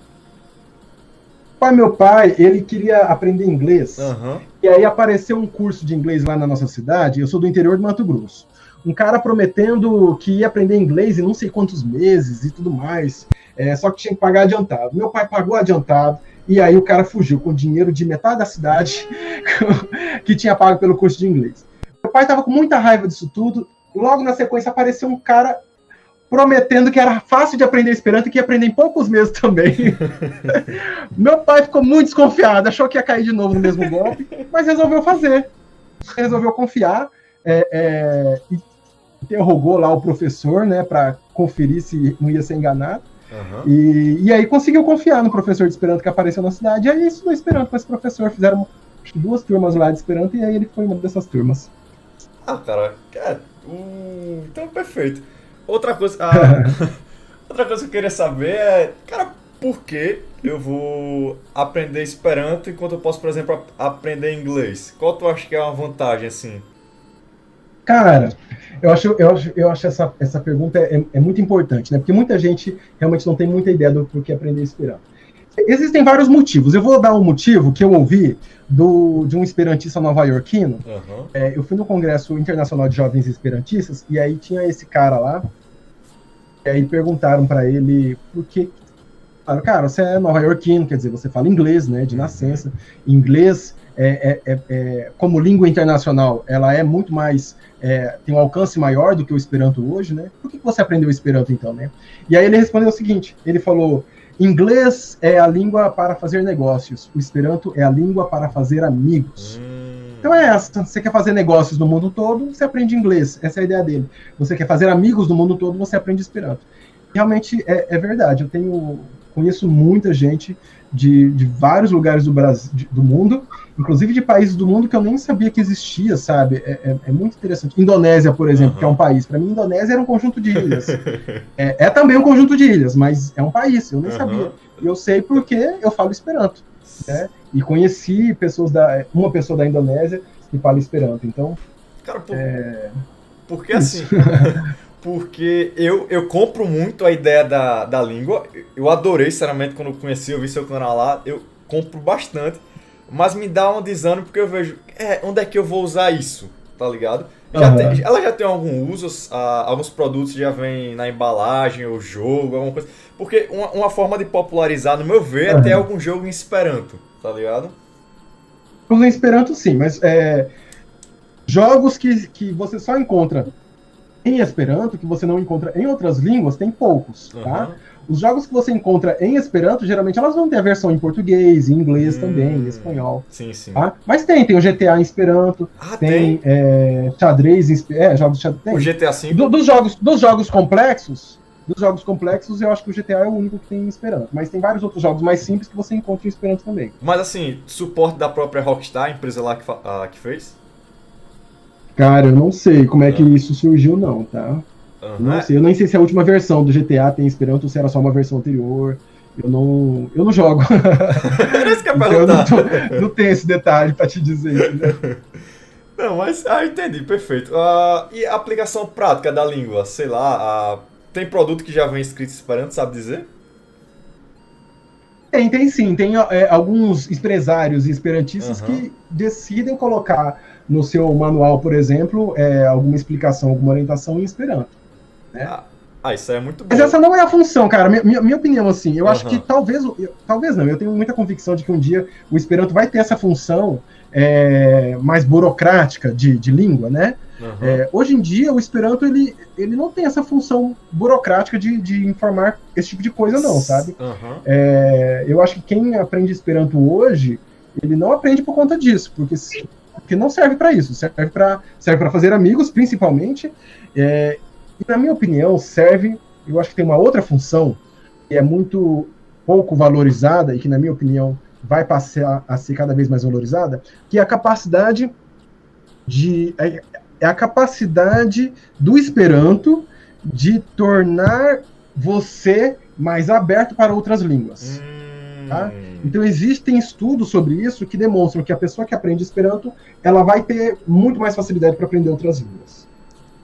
S3: Pai, meu pai, ele queria aprender inglês. Uhum. E aí apareceu um curso de inglês lá na nossa cidade. Eu sou do interior do Mato Grosso. Um cara prometendo que ia aprender inglês em não sei quantos meses e tudo mais. É, só que tinha que pagar adiantado. Meu pai pagou adiantado. E aí o cara fugiu com dinheiro de metade da cidade que tinha pago pelo curso de inglês. Meu pai estava com muita raiva disso tudo. Logo na sequência apareceu um cara prometendo que era fácil de aprender Esperanto e que ia aprender em poucos meses também. Meu pai ficou muito desconfiado, achou que ia cair de novo no mesmo golpe, mas resolveu fazer. Resolveu confiar é, é, e interrogou lá o professor, né, para conferir se não ia ser enganado. Uhum. E, e aí conseguiu confiar no professor de Esperanto que apareceu na cidade. E aí estudou Esperanto com esse professor. Fizeram duas turmas lá de Esperanto e aí ele foi uma dessas turmas.
S1: Ah, cara, é, hum, então perfeito. Outra coisa, ah, outra coisa que eu queria saber é, cara, por que eu vou aprender Esperanto enquanto eu posso, por exemplo, aprender inglês? Qual tu acha que é uma vantagem, assim?
S3: Cara, eu acho, eu acho, eu acho essa, essa pergunta é, é muito importante, né? Porque muita gente realmente não tem muita ideia do porquê aprender Esperanto. Existem vários motivos. Eu vou dar um motivo que eu ouvi do, de um esperantista nova-iorquino. Uhum. É, eu fui no Congresso Internacional de Jovens Esperantistas e aí tinha esse cara lá. E aí perguntaram para ele por que. Cara, você é nova-iorquino, quer dizer, você fala inglês, né, de nascença. Inglês, é, é, é, é como língua internacional, ela é muito mais. É, tem um alcance maior do que o Esperanto hoje, né? Por que você aprendeu o Esperanto então, né? E aí ele respondeu o seguinte: ele falou Inglês é a língua para fazer negócios. O Esperanto é a língua para fazer amigos. Hum. Então é essa. Você quer fazer negócios no mundo todo, você aprende inglês. Essa é a ideia dele. Você quer fazer amigos no mundo todo, você aprende Esperanto. Realmente é, é verdade. Eu tenho conheço muita gente de, de vários lugares do Brasil, de, do mundo, inclusive de países do mundo que eu nem sabia que existia, sabe? É, é, é muito interessante. Indonésia, por exemplo, uhum. que é um país. Para mim, Indonésia era um conjunto de ilhas. é, é, também um conjunto de ilhas, mas é um país. Eu nem uhum. sabia. E eu sei porque eu falo Esperanto. Né? E conheci pessoas da, uma pessoa da Indonésia que fala Esperanto. Então,
S1: Cara, por... é... porque assim, porque eu, eu compro muito a ideia da, da língua. Eu adorei, sinceramente, quando eu conheci, eu vi seu canal lá, eu compro bastante. Mas me dá um desânimo porque eu vejo, é, onde é que eu vou usar isso? tá ligado? Já uhum. tem, ela já tem algum uso, alguns produtos já vem na embalagem ou jogo, alguma coisa. Porque uma, uma forma de popularizar, no meu ver, uhum. é ter algum jogo em Esperanto, tá ligado?
S3: Em Esperanto sim, mas é, jogos que, que você só encontra em Esperanto, que você não encontra em outras línguas, tem poucos, uhum. tá? Os jogos que você encontra em Esperanto, geralmente elas vão ter a versão em português, em inglês hum, também, em espanhol.
S1: Sim, sim.
S3: Tá? Mas tem, tem o GTA em Esperanto, ah, tem, tem? É, xadrez em é, jogos de xadrez.
S1: O GTA V?
S3: Do, dos, jogos, dos jogos complexos, dos jogos complexos, eu acho que o GTA é o único que tem em Esperanto. Mas tem vários outros jogos mais simples que você encontra em Esperanto também.
S1: Mas assim, suporte da própria Rockstar, a empresa lá que, a, que fez?
S3: Cara, eu não sei como é que isso surgiu, não, tá? Uhum. Não sei, eu nem sei se a última versão do GTA tem Esperanto ou se era só uma versão anterior. Eu não, eu não jogo.
S1: Era isso que eu então,
S3: eu não, tô, não tenho esse detalhe para te dizer. Né?
S1: Não, mas ah, entendi, perfeito. Uh, e a aplicação prática da língua, sei lá, uh, tem produto que já vem escrito Esperanto, sabe dizer?
S3: Tem, tem sim. Tem é, alguns empresários esperantistas uhum. que decidem colocar no seu manual, por exemplo, é, alguma explicação, alguma orientação em Esperanto. Né?
S1: Ah, ah, isso é muito bom.
S3: Mas essa não é a função, cara. Minha, minha opinião, assim, eu uhum. acho que talvez, eu, talvez não, eu tenho muita convicção de que um dia o Esperanto vai ter essa função é, mais burocrática de, de língua, né? Uhum. É, hoje em dia, o Esperanto, ele, ele não tem essa função burocrática de, de informar esse tipo de coisa, não, sabe? Uhum. É, eu acho que quem aprende Esperanto hoje, ele não aprende por conta disso, porque se, porque não serve para isso, serve para serve fazer amigos, principalmente. É, e, na minha opinião, serve. Eu acho que tem uma outra função que é muito pouco valorizada e que, na minha opinião, vai passar a ser cada vez mais valorizada, que é a capacidade de. É, é a capacidade do Esperanto de tornar você mais aberto para outras línguas. Hum. Tá? Então existem estudos sobre isso que demonstram que a pessoa que aprende Esperanto, ela vai ter muito mais facilidade para aprender outras línguas.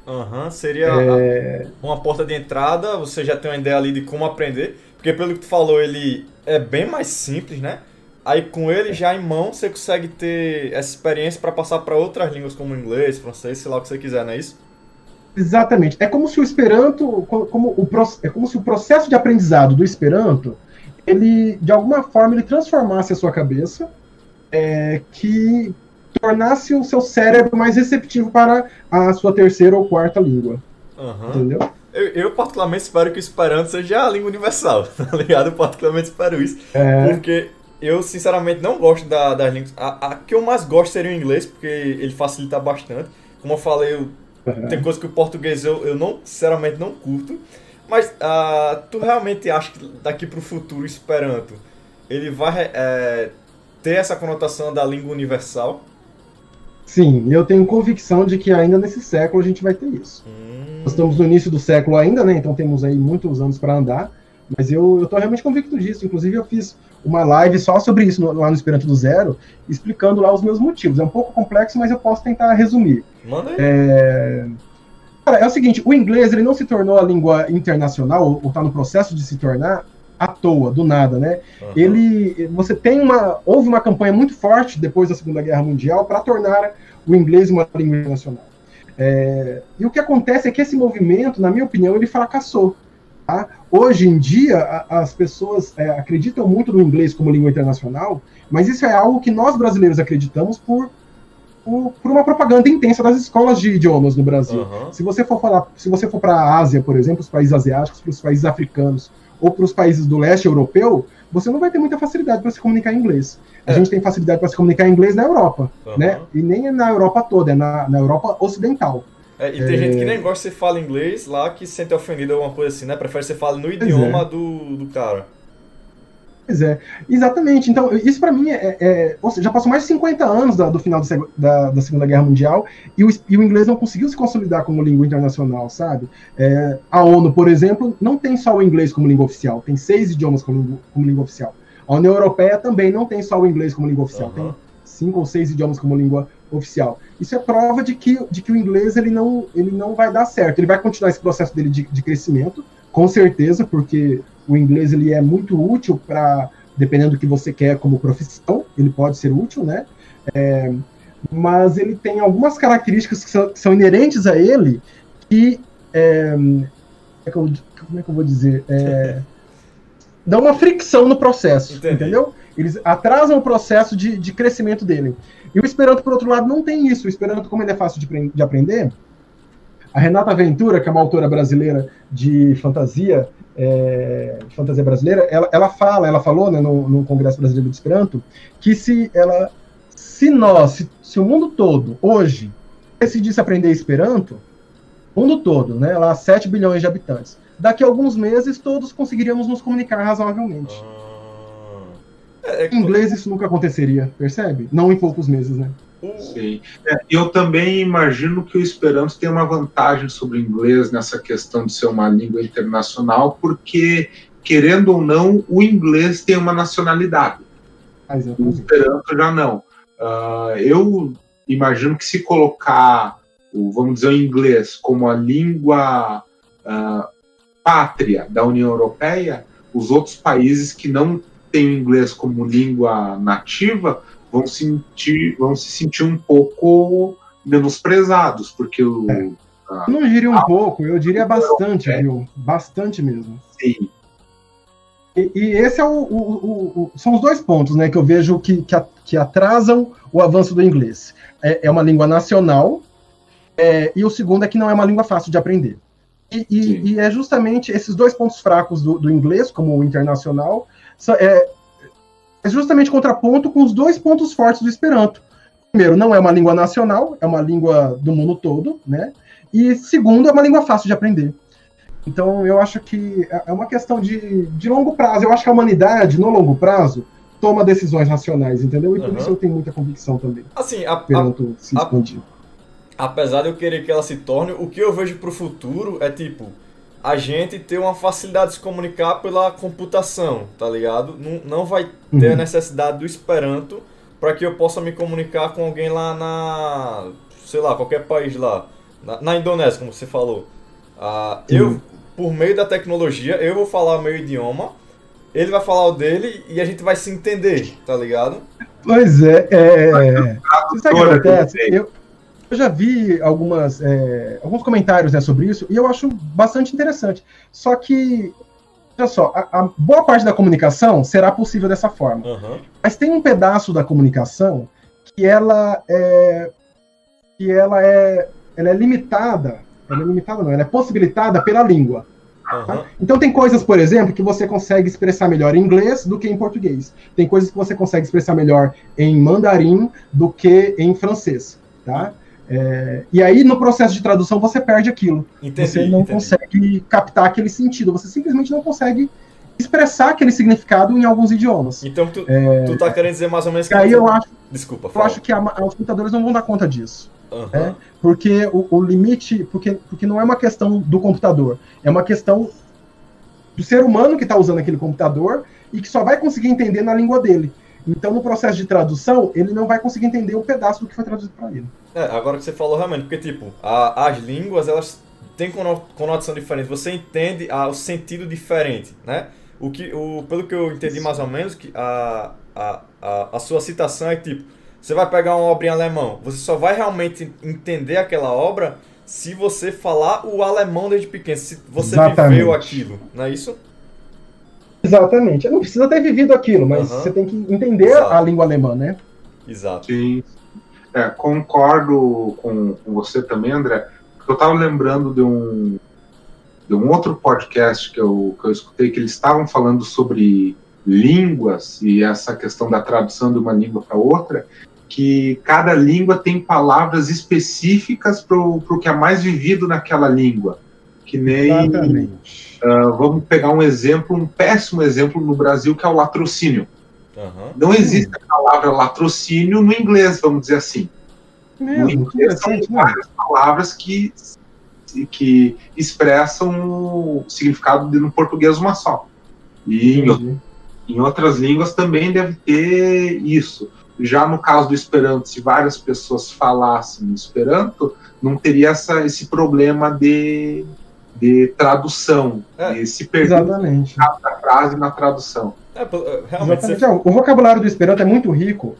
S1: Uhum, seria é... uma porta de entrada, você já tem uma ideia ali de como aprender, porque pelo que tu falou, ele é bem mais simples, né? Aí com ele já em mão, você consegue ter essa experiência para passar para outras línguas como inglês, francês, sei lá o que você quiser, não é isso?
S3: Exatamente. É como se o Esperanto, como o, é como se o processo de aprendizado do Esperanto ele, de alguma forma, ele transformasse a sua cabeça, é, que tornasse o seu cérebro mais receptivo para a sua terceira ou quarta língua.
S1: Uhum. Entendeu? Eu, eu, particularmente espero que o Esperanto seja a língua universal, tá ligado? Eu particularmente espero isso. É... Porque eu, sinceramente, não gosto da, das línguas. A, a, que eu mais gosto seria o inglês, porque ele facilita bastante. Como eu falei, eu, uhum. tem coisas que o português eu, eu não, sinceramente, não curto. Mas uh, tu realmente acha que daqui para o futuro Esperanto ele vai é, ter essa conotação da língua universal?
S3: Sim, eu tenho convicção de que ainda nesse século a gente vai ter isso. Hum. Nós estamos no início do século ainda, né? Então temos aí muitos anos para andar. Mas eu, estou realmente convicto disso. Inclusive, eu fiz uma live só sobre isso no, lá no Esperanto do Zero, explicando lá os meus motivos. É um pouco complexo, mas eu posso tentar resumir.
S1: Manda aí.
S3: É... Cara, é o seguinte, o inglês ele não se tornou a língua internacional, ou está no processo de se tornar, à toa, do nada, né? Uhum. Ele, você tem uma, houve uma campanha muito forte depois da Segunda Guerra Mundial para tornar o inglês uma língua internacional. É, e o que acontece é que esse movimento, na minha opinião, ele fracassou. Tá? Hoje em dia, a, as pessoas é, acreditam muito no inglês como língua internacional, mas isso é algo que nós brasileiros acreditamos por por, por, uma propaganda intensa das escolas de idiomas no Brasil. Uhum. Se você for falar, se você for para a Ásia, por exemplo, os países asiáticos, para os países africanos ou para os países do leste europeu, você não vai ter muita facilidade para se comunicar em inglês. A é. gente tem facilidade para se comunicar em inglês na Europa, uhum. né? E nem na Europa toda, é na, na Europa ocidental.
S1: É, e tem é... gente que nem gosta de você fala inglês lá, que se sente ofendido ou alguma coisa assim, né? Prefere você fale no idioma é. do, do cara.
S3: Pois é, exatamente. Então, isso para mim é, é, Ou seja, já passou mais de 50 anos da, do final do, da, da, Segunda Guerra Mundial e o, e o, inglês não conseguiu se consolidar como língua internacional, sabe? É, a ONU, por exemplo, não tem só o inglês como língua oficial, tem seis idiomas como, como língua oficial. A União Europeia também não tem só o inglês como língua oficial, uhum. tem cinco ou seis idiomas como língua oficial. Isso é prova de que, de que o inglês ele não, ele não vai dar certo. Ele vai continuar esse processo dele de, de crescimento, com certeza, porque o inglês ele é muito útil para, dependendo do que você quer como profissão, ele pode ser útil, né? É, mas ele tem algumas características que são, que são inerentes a ele que. É, é como é que eu vou dizer? É, dá uma fricção no processo, Entendi. entendeu? Eles atrasam o processo de, de crescimento dele. E o Esperanto, por outro lado, não tem isso. O Esperanto, como ele é fácil de, de aprender, a Renata Ventura, que é uma autora brasileira de fantasia, é, fantasia brasileira, ela, ela fala, ela falou né, no, no, Congresso Brasileiro de Esperanto, que se ela, se nós, se, se, o mundo todo hoje decidisse aprender Esperanto, o mundo todo, né, lá 7 bilhões de habitantes, daqui a alguns meses todos conseguiríamos nos comunicar razoavelmente. Ah, é, é, em inglês isso nunca aconteceria, percebe? Não em poucos meses, né?
S2: Sim. É, eu também imagino que o Esperanto tem uma vantagem sobre o inglês nessa questão de ser uma língua internacional, porque, querendo ou não, o inglês tem uma nacionalidade. o Esperanto já não. Uh, eu imagino que se colocar, o, vamos dizer, o inglês como a língua uh, pátria da União Europeia, os outros países que não têm o inglês como língua nativa vão sentir, vão se sentir um pouco menosprezados, porque o. É.
S3: A, não diria um a, pouco, eu diria bastante, é. viu? Bastante mesmo.
S2: Sim.
S3: E, e esse é o, o, o, são os dois pontos, né, que eu vejo que, que, que atrasam o avanço do inglês. É, é uma língua nacional, é, e o segundo é que não é uma língua fácil de aprender. E, e, e, é justamente esses dois pontos fracos do, do inglês, como o internacional, é, é justamente contraponto com os dois pontos fortes do Esperanto. Primeiro, não é uma língua nacional, é uma língua do mundo todo, né? E segundo, é uma língua fácil de aprender. Então, eu acho que é, é uma questão de, de longo prazo. Eu acho que a humanidade, no longo prazo, toma decisões racionais, entendeu? E por uhum. isso eu tenho muita convicção também.
S1: Assim, a, Esperanto a, se expandir. Apesar de eu querer que ela se torne, o que eu vejo para o futuro é tipo a gente ter uma facilidade de se comunicar pela computação, tá ligado? Não, não vai ter uhum. a necessidade do Esperanto para que eu possa me comunicar com alguém lá na. sei lá, qualquer país lá. Na, na Indonésia, como você falou. Uh, eu, por meio da tecnologia, eu vou falar o meu idioma, ele vai falar o dele e a gente vai se entender, tá ligado?
S3: Pois é, é. é. Você sabe o que acontece? Eu, eu já vi algumas, é, alguns comentários né, sobre isso e eu acho bastante interessante. Só que, olha só, a, a boa parte da comunicação será possível dessa forma. Uhum. Mas tem um pedaço da comunicação que ela é, que ela é, ela é limitada, ela é limitada não, ela é possibilitada pela língua. Uhum. Então tem coisas, por exemplo, que você consegue expressar melhor em inglês do que em português. Tem coisas que você consegue expressar melhor em mandarim do que em francês, tá? É, e aí, no processo de tradução, você perde aquilo. Entendi, você não entendi. consegue captar aquele sentido, você simplesmente não consegue expressar aquele significado em alguns idiomas.
S1: Então, tu, é, tu tá querendo dizer mais ou menos
S3: que. Aí eu acho.
S1: Desculpa,
S3: fala. Eu acho que a, os computadores não vão dar conta disso. Uhum. É, porque o, o, limite. Porque, porque não é uma questão do computador, é uma questão do ser humano que está usando aquele computador e que só vai conseguir entender na língua dele. Então, no processo de tradução, ele não vai conseguir entender o um pedaço do que foi traduzido para ele.
S1: É, agora que você falou realmente, porque, tipo, a, as línguas, elas têm conotação diferente. Você entende a, o sentido diferente, né? O que, o, pelo que eu entendi mais ou menos, que a, a, a, a sua citação é tipo, você vai pegar uma obra em alemão, você só vai realmente entender aquela obra se você falar o alemão desde pequeno, se você Exatamente. viveu aquilo, não é isso?
S3: Exatamente. Não precisa ter vivido aquilo, mas uhum. você tem que entender Exato. a língua alemã, né?
S1: Exato.
S2: Sim. É, concordo com, com, você também, André. Eu estava lembrando de um, de um outro podcast que eu, que eu escutei, que eles estavam falando sobre línguas e essa questão da tradução de uma língua para outra, que cada língua tem palavras específicas para o que é mais vivido naquela língua. Que nem. Exatamente. Uh, vamos pegar um exemplo, um péssimo exemplo no Brasil, que é o latrocínio. Uhum. Não existe a palavra latrocínio no inglês, vamos dizer assim. Mesmo, no inglês são várias palavras que, que expressam o significado de, no português uma só. E em, em outras línguas também deve ter isso. Já no caso do Esperanto, se várias pessoas falassem Esperanto, não teria essa, esse problema de de tradução, é, de se perder cada frase na tradução.
S3: É, é realmente você... O vocabulário do Esperanto é muito rico,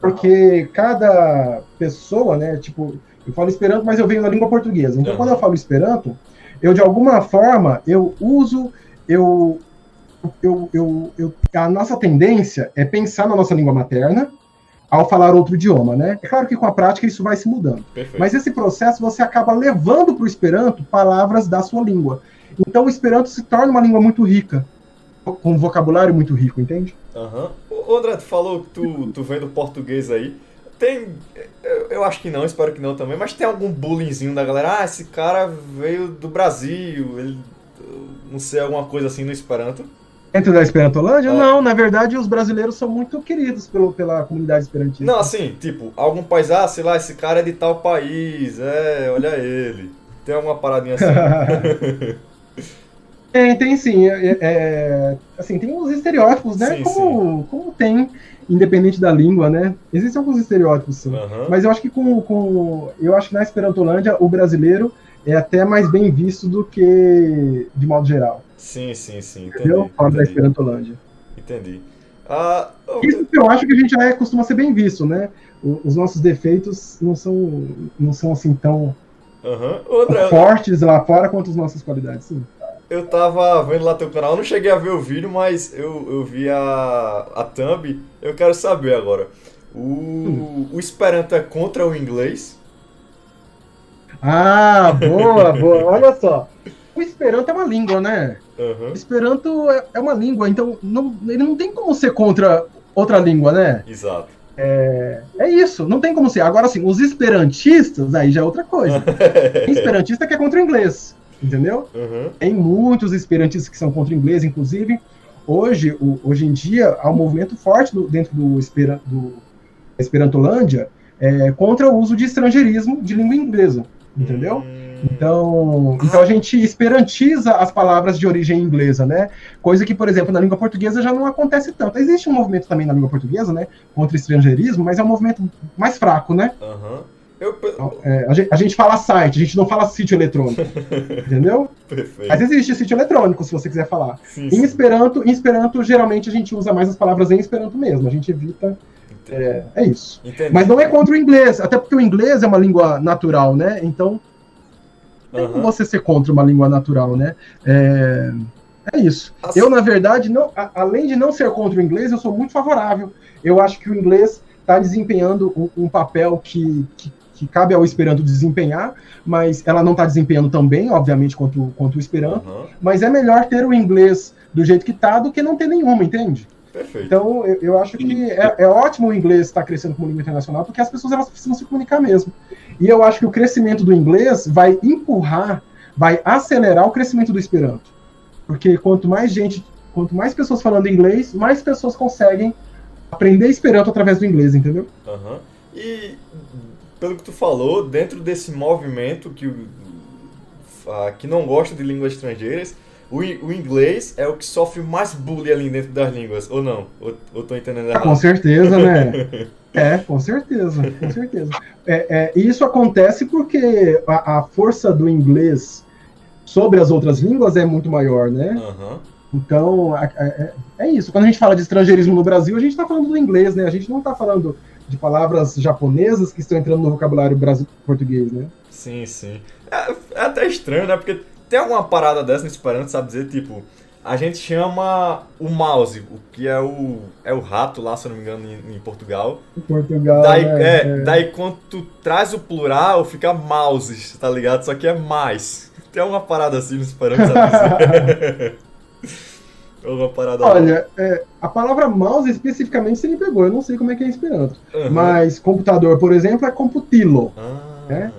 S3: porque cada pessoa, né, tipo, eu falo Esperanto, mas eu venho da língua portuguesa. Então,
S1: Uhum.
S3: quando eu falo Esperanto, eu de alguma forma eu uso, eu, eu, eu, eu- a nossa tendência é pensar na nossa língua materna ao falar outro idioma, né? É claro que com a prática isso vai se mudando.
S1: Perfeito.
S3: Mas esse processo você acaba levando para o Esperanto palavras da sua língua. Então o Esperanto se torna uma língua muito rica, com um vocabulário muito rico, entende?
S1: Aham. Ô, André, tu falou que tu, tu vem do português aí. Tem. Eu, eu acho que não, espero que não também, mas tem algum bullyingzinho da galera? Ah, esse cara veio do Brasil, ele. Não sei, alguma coisa assim no Esperanto.
S3: Dentro da Esperantolândia?
S1: É.
S3: Não, na verdade os brasileiros são muito queridos pelo, pela comunidade esperantista.
S1: Não, assim, tipo, algum país, ah, sei lá, esse cara é de tal país, é, olha ele. Tem alguma paradinha assim.
S3: Tem, tem sim. É, é, assim, tem os estereótipos, né?
S1: Sim,
S3: como, como tem, independente da língua, né? Existem alguns estereótipos, sim.
S1: Aham.
S3: Mas eu acho que com, com. Eu acho que na Esperantolândia o brasileiro é até mais bem visto do que de modo geral.
S1: Sim, sim, sim. Entendi.
S3: Entendeu? Fora da
S1: Entendi.
S3: Esperantolândia.
S1: entendi. Ah,
S3: Isso que eu acho que a gente já é, costuma ser bem visto, né? O- Os nossos defeitos não são, não são assim tão.
S1: Ô, André,
S3: fortes lá fora quanto as nossas qualidades, sim.
S1: Eu tava vendo lá teu canal, não cheguei a ver o vídeo, mas eu, eu vi a, a thumb. Eu quero saber agora. O, o Esperanto é contra o inglês?
S3: Ah, boa, boa. Olha só. O Esperanto é uma língua, né? O Esperanto é, é uma língua, então não, ele não tem como ser contra outra língua, né?
S1: exato.
S3: É isso, não tem como ser. Agora, assim, os esperantistas, aí já é outra coisa. Tem esperantista que é contra o inglês, entendeu?
S1: Aham,
S3: Tem muitos esperantistas que são contra o inglês, inclusive. Hoje, o- hoje em dia, há um movimento forte do- dentro do, Espera, do Esperantolândia é, contra o uso de estrangeirismo de língua inglesa, entendeu?
S1: Hum,
S3: Então, então a gente esperantiza as palavras de origem inglesa, né? Coisa que, por exemplo, na língua portuguesa já não acontece tanto. Existe um movimento também na língua portuguesa, né? Contra o estrangeirismo, mas é um movimento mais fraco, né?
S1: Aham. Eu. pe-
S3: É, a, gente, a gente fala site, a gente não fala sítio eletrônico, entendeu?
S1: Perfeito.
S3: Mas existe sítio eletrônico, se você quiser falar.
S1: Sim,
S3: Em. Esperanto, em Esperanto, geralmente a gente usa mais as palavras em Esperanto mesmo. A gente evita. É, é isso.
S1: Entendi.
S3: Mas não é contra o inglês, até porque o inglês é uma língua natural, né? Então tem como
S1: Aham.
S3: você ser contra uma língua natural, né? É, é isso. Eu, na verdade, não, a- além de não ser contra o inglês, eu sou muito favorável. Eu acho que o inglês está desempenhando um, um papel que, que, que cabe ao Esperanto desempenhar, mas ela não está desempenhando tão bem, obviamente, quanto, quanto o Esperanto.
S1: Aham.
S3: Mas é melhor ter o inglês do jeito que tá do que não ter nenhuma, entende?
S1: Perfeito.
S3: Então, eu, eu acho que é, é ótimo o inglês estar crescendo como língua internacional, porque as pessoas elas precisam se comunicar mesmo. E eu acho que o crescimento do inglês vai empurrar, vai acelerar o crescimento do Esperanto. Porque quanto mais gente, quanto mais pessoas falando inglês, mais pessoas conseguem aprender Esperanto através do inglês, entendeu?
S1: Aham. E pelo que tu falou, dentro desse movimento que, que não gosta de línguas estrangeiras, o, o inglês é o que sofre mais bullying ali dentro das línguas, ou não? Ou, ou tô entendendo
S3: Ah, com
S1: errado?
S3: certeza, né? É, com certeza, com certeza. É, é, e isso acontece porque a, a força do inglês sobre as outras línguas é muito maior, né?
S1: Aham.
S3: Então, a- a- é, é isso. Quando a gente fala de estrangeirismo no Brasil, a gente está falando do inglês, né? A gente não está falando de palavras japonesas que estão entrando no vocabulário brasileiro português, né?
S1: Sim, sim. É, é até estranho, né? Porque tem alguma parada dessa no Esperanto, sabe dizer, tipo, a gente chama o mouse, o que é o, é o rato lá, se eu não me engano, em, em Portugal.
S3: Em Portugal.
S1: Daí,
S3: né?
S1: é,
S3: É.
S1: daí quando tu traz o plural, fica mouses, tá ligado? Só que é mais. Tem alguma parada assim no Esperanto, sabe dizer? alguma parada
S3: Olha, é, a palavra mouse especificamente você me pegou. Eu não sei como é que é em Esperanto.
S1: Aham.
S3: Mas computador, por exemplo, é computilo.
S1: Ah,
S3: É?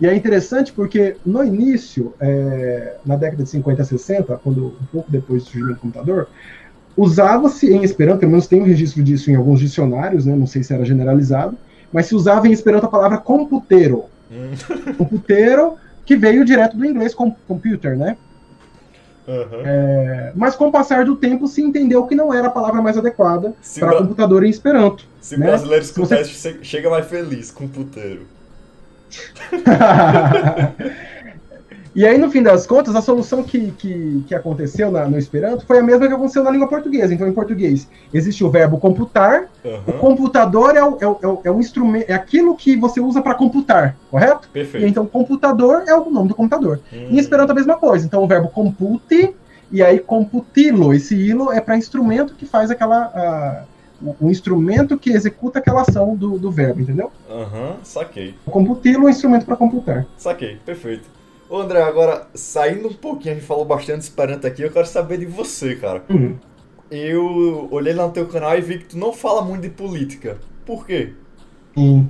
S3: E é interessante porque no início, é, na década de 50 60, quando um pouco depois do surgimento do computador, usava-se em Esperanto, pelo menos tem um registro disso em alguns dicionários, né, não sei se era generalizado, mas se usava em Esperanto a palavra computero.
S1: Hum,
S3: Computero, que veio direto do inglês com computer, né?
S1: aham.
S3: É, mas com o passar do tempo se entendeu que não era a palavra mais adequada para
S1: bra-
S3: computador em Esperanto.
S1: se
S3: né?
S1: brasileiro
S3: Se
S1: escutar
S3: você-
S1: chega mais feliz com o puteiro.
S3: E aí, no fim das contas, a solução que, que, que aconteceu na, no Esperanto foi a mesma que aconteceu na língua portuguesa. Então, em português, existe o verbo computar. Uhum. O computador é o, é, o, é o instrumento, é aquilo que você usa para computar, correto?
S1: Perfeito.
S3: E então, computador é o nome do computador. Hum. Em Esperanto, a mesma coisa. Então, o verbo compute, e aí computilo. Esse ilo é para instrumento que faz aquela. O instrumento que executa aquela ação do, do verbo, entendeu?
S1: Aham, uhum, saquei.
S3: O computilo é o instrumento para computar.
S1: Saquei, perfeito. Ô André, agora, saindo um pouquinho, a gente falou bastante Esperanto aqui, eu quero saber de você, cara.
S3: Uhum.
S1: Eu olhei lá no teu canal e vi que tu não fala muito de política. Por quê?
S3: Sim.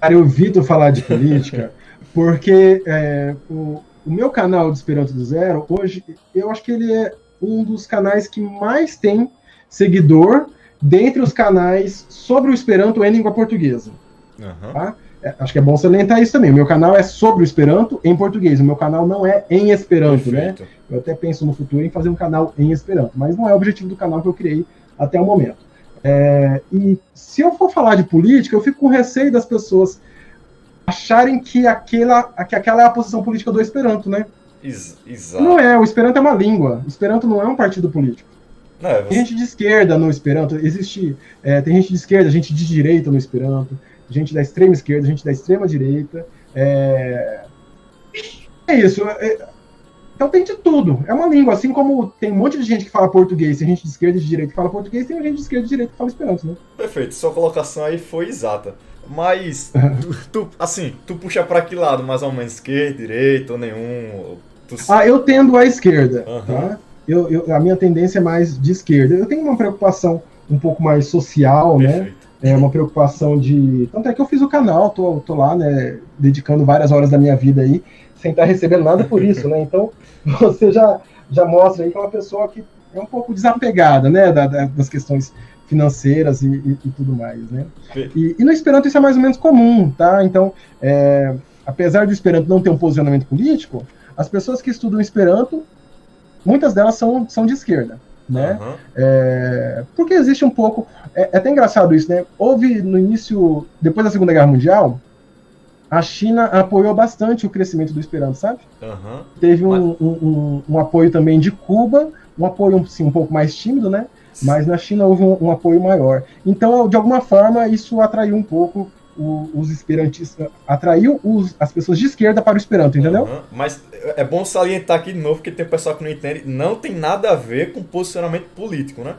S3: Cara, eu vi tu falar de política porque é, o, o meu canal de Esperanto do Zero, hoje, eu acho que ele é um dos canais que mais tem seguidor dentre os canais sobre o Esperanto em língua portuguesa.
S1: Uhum.
S3: Tá? É, acho que é bom salientar isso também. O meu canal é sobre o Esperanto em português. O meu canal não é em Esperanto, né? Perfeito. né? Eu até penso no futuro em fazer um canal em Esperanto, mas não é o objetivo do canal que eu criei até o momento. É, e se eu for falar de política, eu fico com receio das pessoas acharem que aquela, que aquela é a posição política do Esperanto, né?
S1: exato.
S3: Não é, o Esperanto é uma língua. O Esperanto não é um partido político.
S1: É.
S3: Tem gente de esquerda no Esperanto, existe. É, tem gente de esquerda, gente de direita no Esperanto gente da extrema esquerda, gente da extrema direita. É, é isso. É... Então tem de tudo. É uma língua, assim como tem um monte de gente que fala português, tem gente de esquerda e de direita que fala português, tem gente de esquerda e de direita que fala esperanto, né?
S1: Perfeito, sua colocação aí foi exata. Mas, tu, assim, tu puxa pra que lado? Mais ou menos esquerda, direita ou nenhum? Tu...
S3: Ah, eu tendo à esquerda, uhum. tá? Eu, eu, a minha tendência é mais de esquerda. Eu tenho uma preocupação um pouco mais social, né? Perfeito. né? é uma preocupação de. Tanto é que eu fiz o canal, tô, tô lá, né, dedicando várias horas da minha vida aí, sem estar recebendo nada por isso, né? Então, você já, já mostra aí que é uma pessoa que é um pouco desapegada, né, da, da, das questões financeiras e, e, e tudo mais, né? E, e, no Esperanto isso é mais ou menos comum, tá? Então, é, apesar do Esperanto não ter um posicionamento político, as pessoas que estudam Esperanto, muitas delas são, são de esquerda né? Uhum. É, porque existe um pouco. É, é, até engraçado isso, né? Houve no início, depois da Segunda Guerra Mundial, a China apoiou bastante o crescimento do Esperanto, sabe?
S1: Uhum.
S3: Teve um, um, um, um, apoio também de Cuba, um apoio assim, um pouco mais tímido, né? Mas na China houve um, apoio maior. Então, de alguma forma, isso atraiu um pouco o, os esperantistas, atraiu os, as pessoas de esquerda para o Esperanto, entendeu? Uhum.
S1: Mas é bom salientar aqui de novo, porque tem pessoal que não entende, não tem nada a ver com posicionamento político, né?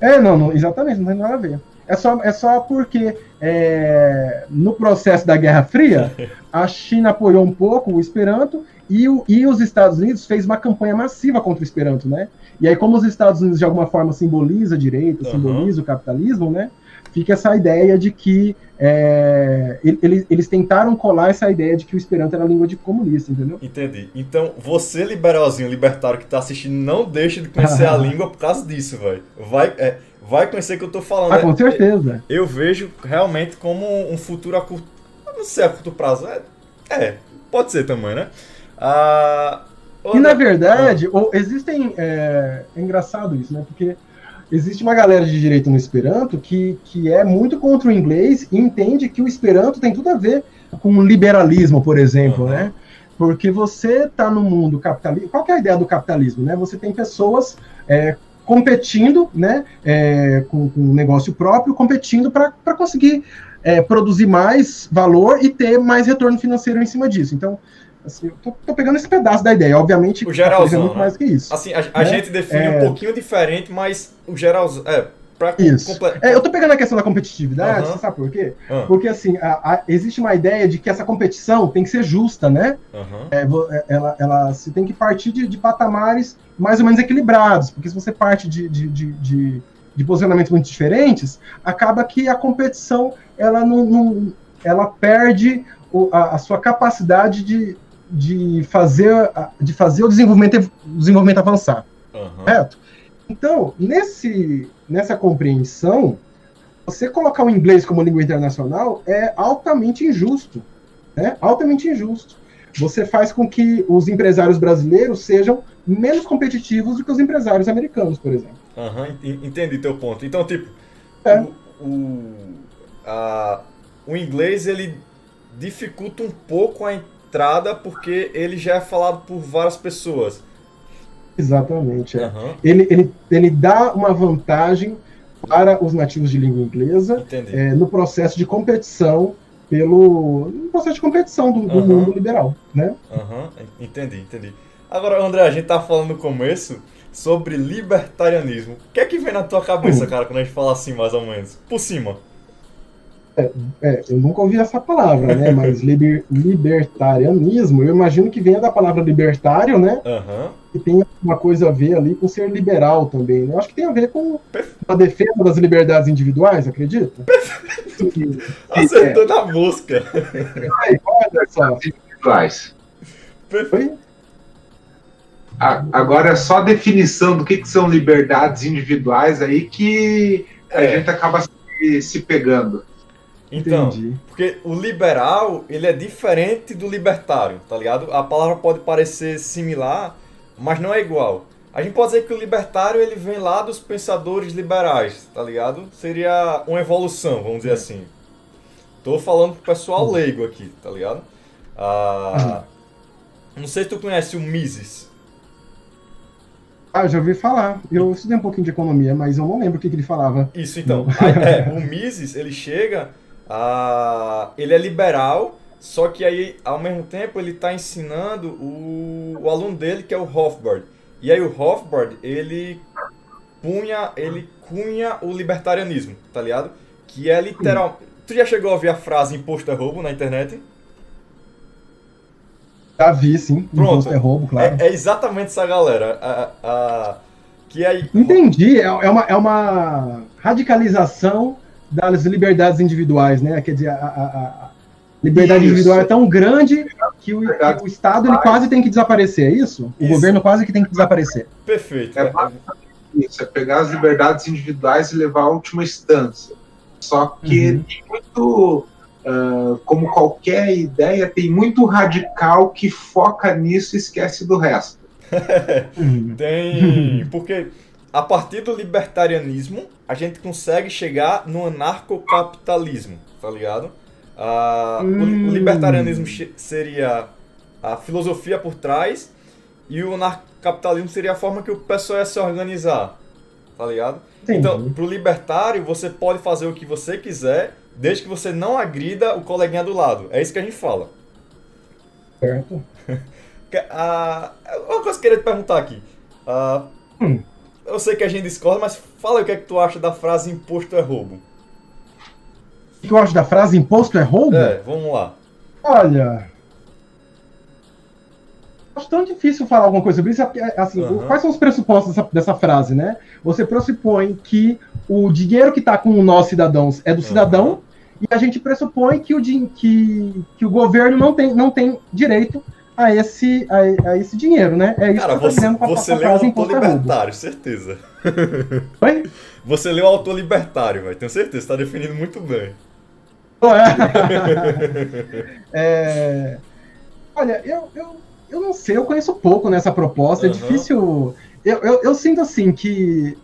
S3: É, não, não exatamente, não tem nada a ver. É só, é só porque é, no processo da Guerra Fria, a China apoiou um pouco o Esperanto e, o, e os Estados Unidos fez uma campanha massiva contra o Esperanto, né? E aí, como os Estados Unidos de alguma forma simboliza a direita, uhum. simboliza o capitalismo, né? Fica essa ideia de que é, eles, eles tentaram colar essa ideia de que o Esperanto era língua de comunista, entendeu?
S1: Entendi. Então, você, liberalzinho, libertário que tá assistindo, não deixe de conhecer a língua por causa disso, velho. Vai, é, vai conhecer o que eu tô falando.
S3: Ah, com é, certeza.
S1: Eu vejo realmente como um futuro a curto... Não sei a curto prazo. É, é pode ser também, né? Ah,
S3: e, na verdade, ah. existem... É, é engraçado isso, né? Porque existe uma galera de direito no Esperanto que, que é muito contra o inglês e entende que o Esperanto tem tudo a ver com liberalismo, por exemplo, uhum. né? Porque você está no mundo capitalista. Qual é a ideia do capitalismo? Né? Você tem pessoas é, competindo, né, é, com, com um negócio próprio, competindo para conseguir é, produzir mais valor e ter mais retorno financeiro em cima disso. Então, Assim, eu tô, tô, pegando esse pedaço da ideia. Obviamente,
S1: o geralzão,
S3: é muito né? mais que isso.
S1: Assim, a, a né? gente define é... um pouquinho diferente, mas o geralzão. É,
S3: pra isso. Comple... É, eu tô pegando a questão da competitividade, você sabe por quê? Uhum. Porque, assim, a, a, existe uma ideia de que essa competição tem que ser justa, né?
S1: Uhum.
S3: É, ela, ela se tem que partir de, de, patamares mais ou menos equilibrados, porque se você parte de, de, de, de, de posicionamentos muito diferentes, acaba que a competição ela não, não ela perde a, a sua capacidade de, de fazer, de fazer o desenvolvimento, o desenvolvimento avançar. Uhum. Certo? Então, nesse, nessa compreensão, você colocar o inglês como língua internacional é altamente injusto. Né? Altamente injusto. Você faz com que os empresários brasileiros sejam menos competitivos do que os empresários americanos, por exemplo.
S1: Uhum, entendi teu ponto. Então, tipo, é. o, o, a, o inglês ele dificulta um pouco a entrada porque ele já é falado por várias pessoas.
S3: Exatamente. É.
S1: Aham,
S3: Ele, ele, ele dá uma vantagem para os nativos de língua inglesa é, no processo de competição pelo no processo de competição do, do mundo liberal, né?
S1: Aham, entendi, entendi. Agora, André, a gente tá falando no começo sobre libertarianismo. O que é que vem na tua cabeça,
S3: Hum.
S1: cara, quando a gente fala assim, mais ou menos? Por cima.
S3: É, eu nunca ouvi essa palavra, né? Mas liber- libertarianismo, eu imagino que venha da palavra libertário, né?
S1: Aham.
S3: E tem alguma coisa a ver ali com ser liberal também, né? Eu acho que tem a ver com a defesa das liberdades individuais, acredita?
S1: Acertou na mosca.
S3: Aí, olha só.
S2: Individuais. Agora é só a definição do que, que são liberdades individuais aí que a
S1: É.
S2: gente acaba se, se pegando.
S1: Então,
S3: Entendi.
S1: porque o liberal, ele é diferente do libertário, tá ligado? A palavra pode parecer similar, mas não é igual. A gente pode dizer que o libertário, ele vem lá dos pensadores liberais, tá ligado? Seria uma evolução, vamos dizer assim. Tô falando pro pessoal leigo aqui, tá ligado? Ah, não sei se tu conhece o Mises.
S3: Ah, eu já ouvi falar. Eu estudei um pouquinho de economia, mas eu não lembro o que, que ele falava.
S1: Isso então. Aí, é, o Mises, ele chega a. Ele é liberal, só que aí, ao mesmo tempo, ele está ensinando o, o aluno dele, que é o Hofbard. E aí o Hofbard, ele punha, ele cunha o libertarianismo, tá ligado? Que é literal. Tu já chegou a ouvir a frase imposto é roubo na internet?
S3: Já vi, sim.
S1: Pronto.
S3: Imposto é roubo, claro.
S1: É, é exatamente essa galera. A, a- que aí.
S3: Entendi. É, é uma, é uma radicalização das liberdades individuais, né? Quer dizer, a, a- a liberdade
S2: Isso.
S3: individual é tão grande que o, que o Estado ele quase tem que desaparecer, é isso? O
S1: Isso.
S3: governo quase que tem que desaparecer.
S1: Perfeito.
S2: É
S1: É-
S2: Isso, é pegar as liberdades individuais e levar à última instância. Só que
S3: Uhum.
S2: tem muito, ah, como qualquer ideia, tem muito radical que foca nisso e esquece do resto.
S3: Uhum.
S1: Tem. Porque a partir do libertarianismo, a gente consegue chegar no anarcocapitalismo, tá ligado? Ah, o-
S3: Hum.
S1: O libertarianismo seria a filosofia por trás e o anarcocapitalismo seria a forma que o pessoal ia se organizar, tá ligado?
S3: Entendi.
S1: Então, pro libertário, você pode fazer o que você quiser, desde que você não agrida o coleguinha do lado. É isso que a gente fala.
S3: certo.
S1: Ah, uma coisa que eu queria te perguntar aqui. Ah,
S3: Hum.
S1: Eu sei que a gente discorda, mas fala aí o que é que tu acha da frase imposto é roubo.
S3: O que eu acho da frase imposto é roubo?
S1: É, vamos lá.
S3: Olha. Acho tão difícil falar alguma coisa sobre isso. porque, Assim,
S1: Aham.
S3: Quais são os pressupostos dessa, dessa frase, né? Você pressupõe que o dinheiro que está com nós cidadãos é do cidadão e a gente pressupõe que o, que, que o governo não tem, não tem direito a esse, a, a esse dinheiro, né? É isso
S1: Cara,
S3: que eu tô
S1: você,
S3: com
S1: você leu o
S3: frase
S1: autor
S3: imposto é roubo.
S1: libertário, certeza.
S3: Oi?
S1: Você leu o autor libertário, velho. Tenho certeza, você tá definindo muito bem.
S3: É, Olha, eu, eu, eu não sei, eu conheço pouco nessa proposta, é
S1: Aham.
S3: difícil. Eu, eu, eu sinto assim que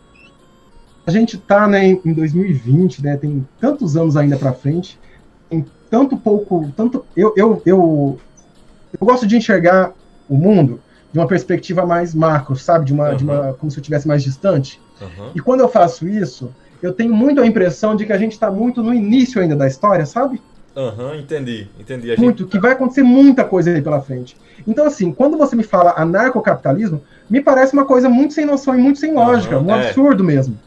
S3: a gente tá né, em em 2020, né? Tem tantos anos ainda para frente, tem tanto pouco, tanto. Eu, eu, eu, eu gosto de enxergar o mundo de uma perspectiva mais macro, sabe? De uma, de uma, como se eu estivesse mais distante.
S1: Aham.
S3: E quando eu faço isso, eu tenho muito a impressão de que a gente está muito no início ainda da história, sabe?
S1: Aham, entendi, entendi. A gente...
S3: Muito, que vai acontecer muita coisa aí pela frente. Então, assim, quando você me fala anarcocapitalismo, me parece uma coisa muito sem noção e muito sem lógica, um
S1: é.
S3: absurdo mesmo.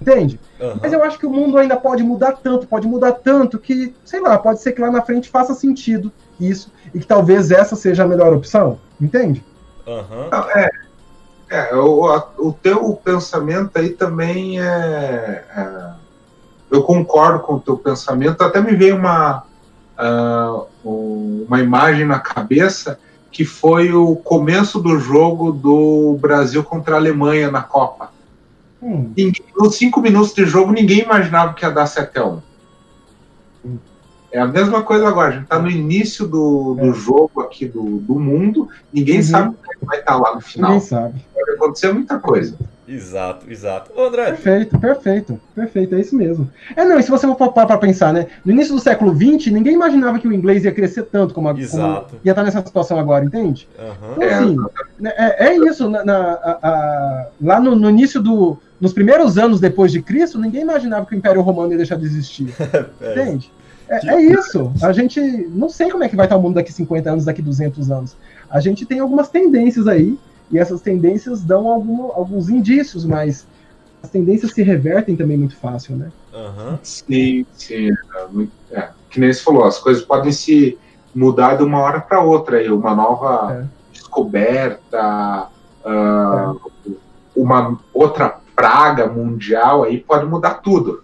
S3: Entende?
S1: Aham.
S3: Mas eu acho que o mundo ainda pode mudar tanto, pode mudar tanto, que, sei lá, pode ser que lá na frente faça sentido isso, e que talvez essa seja a melhor opção. Entende?
S2: Não, é, é o, a- o teu pensamento aí também é, é, Eu concordo com o teu pensamento. Até me veio uma, um- uma imagem na cabeça que foi o começo do jogo do Brasil contra a Alemanha na Copa.
S3: Hum,
S2: Ninguém- nos cinco minutos de jogo, ninguém imaginava que ia dar 7 a 1 É a mesma coisa agora, a gente está no início do, do
S3: É.
S2: jogo aqui do, do mundo, ninguém
S3: Uhum.
S2: sabe o que vai estar lá no final.
S3: ninguém sabe.
S2: Pode acontecer muita coisa.
S1: Exato, exato. Ô, André.
S3: Perfeito, perfeito, perfeito, é isso mesmo. É, não, e se você for parar para pensar, né? No início do século XX, ninguém imaginava que o inglês ia crescer tanto como, a, como ia estar nessa situação agora, entende? Uhum. Então, assim, é, é isso. Na, na a, a, lá no, no, início do. Nos primeiros anos depois de Cristo, ninguém imaginava que o Império Romano ia deixar de existir. é. Entende? É, é, isso. A gente não sei como é que vai estar o mundo daqui 50 anos, daqui 200 anos. A gente tem algumas tendências aí e essas tendências dão algum, alguns indícios, mas as tendências se revertem também muito fácil, né?
S2: Uhum. Sim, sim. É, é, que nem você falou, as coisas podem se mudar de uma hora para outra, aí, uma nova é. descoberta, uh, uma outra praga mundial aí pode mudar tudo.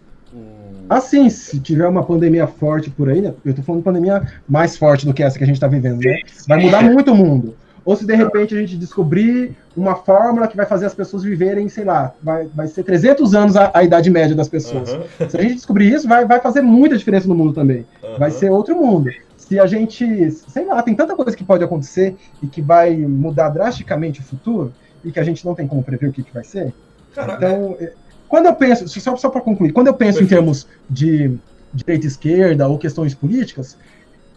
S3: Assim, se tiver uma pandemia forte por aí, né? Eu tô falando de pandemia mais forte do que essa que a gente tá vivendo, né? Vai mudar muito o mundo. Ou se de repente a gente descobrir uma fórmula que vai fazer as pessoas viverem, sei lá, vai, vai ser 300 anos a, a idade média das pessoas. Uhum. Se a gente descobrir isso, vai, vai fazer muita diferença no mundo também. Uhum. Vai ser outro mundo. Se a gente, sei lá, tem tanta coisa que pode acontecer e que vai mudar drasticamente o futuro e que a gente não tem como prever o que, que vai ser. então, é... quando eu penso, só, só para concluir, quando eu penso Perfeito. em termos de direita e esquerda ou questões políticas,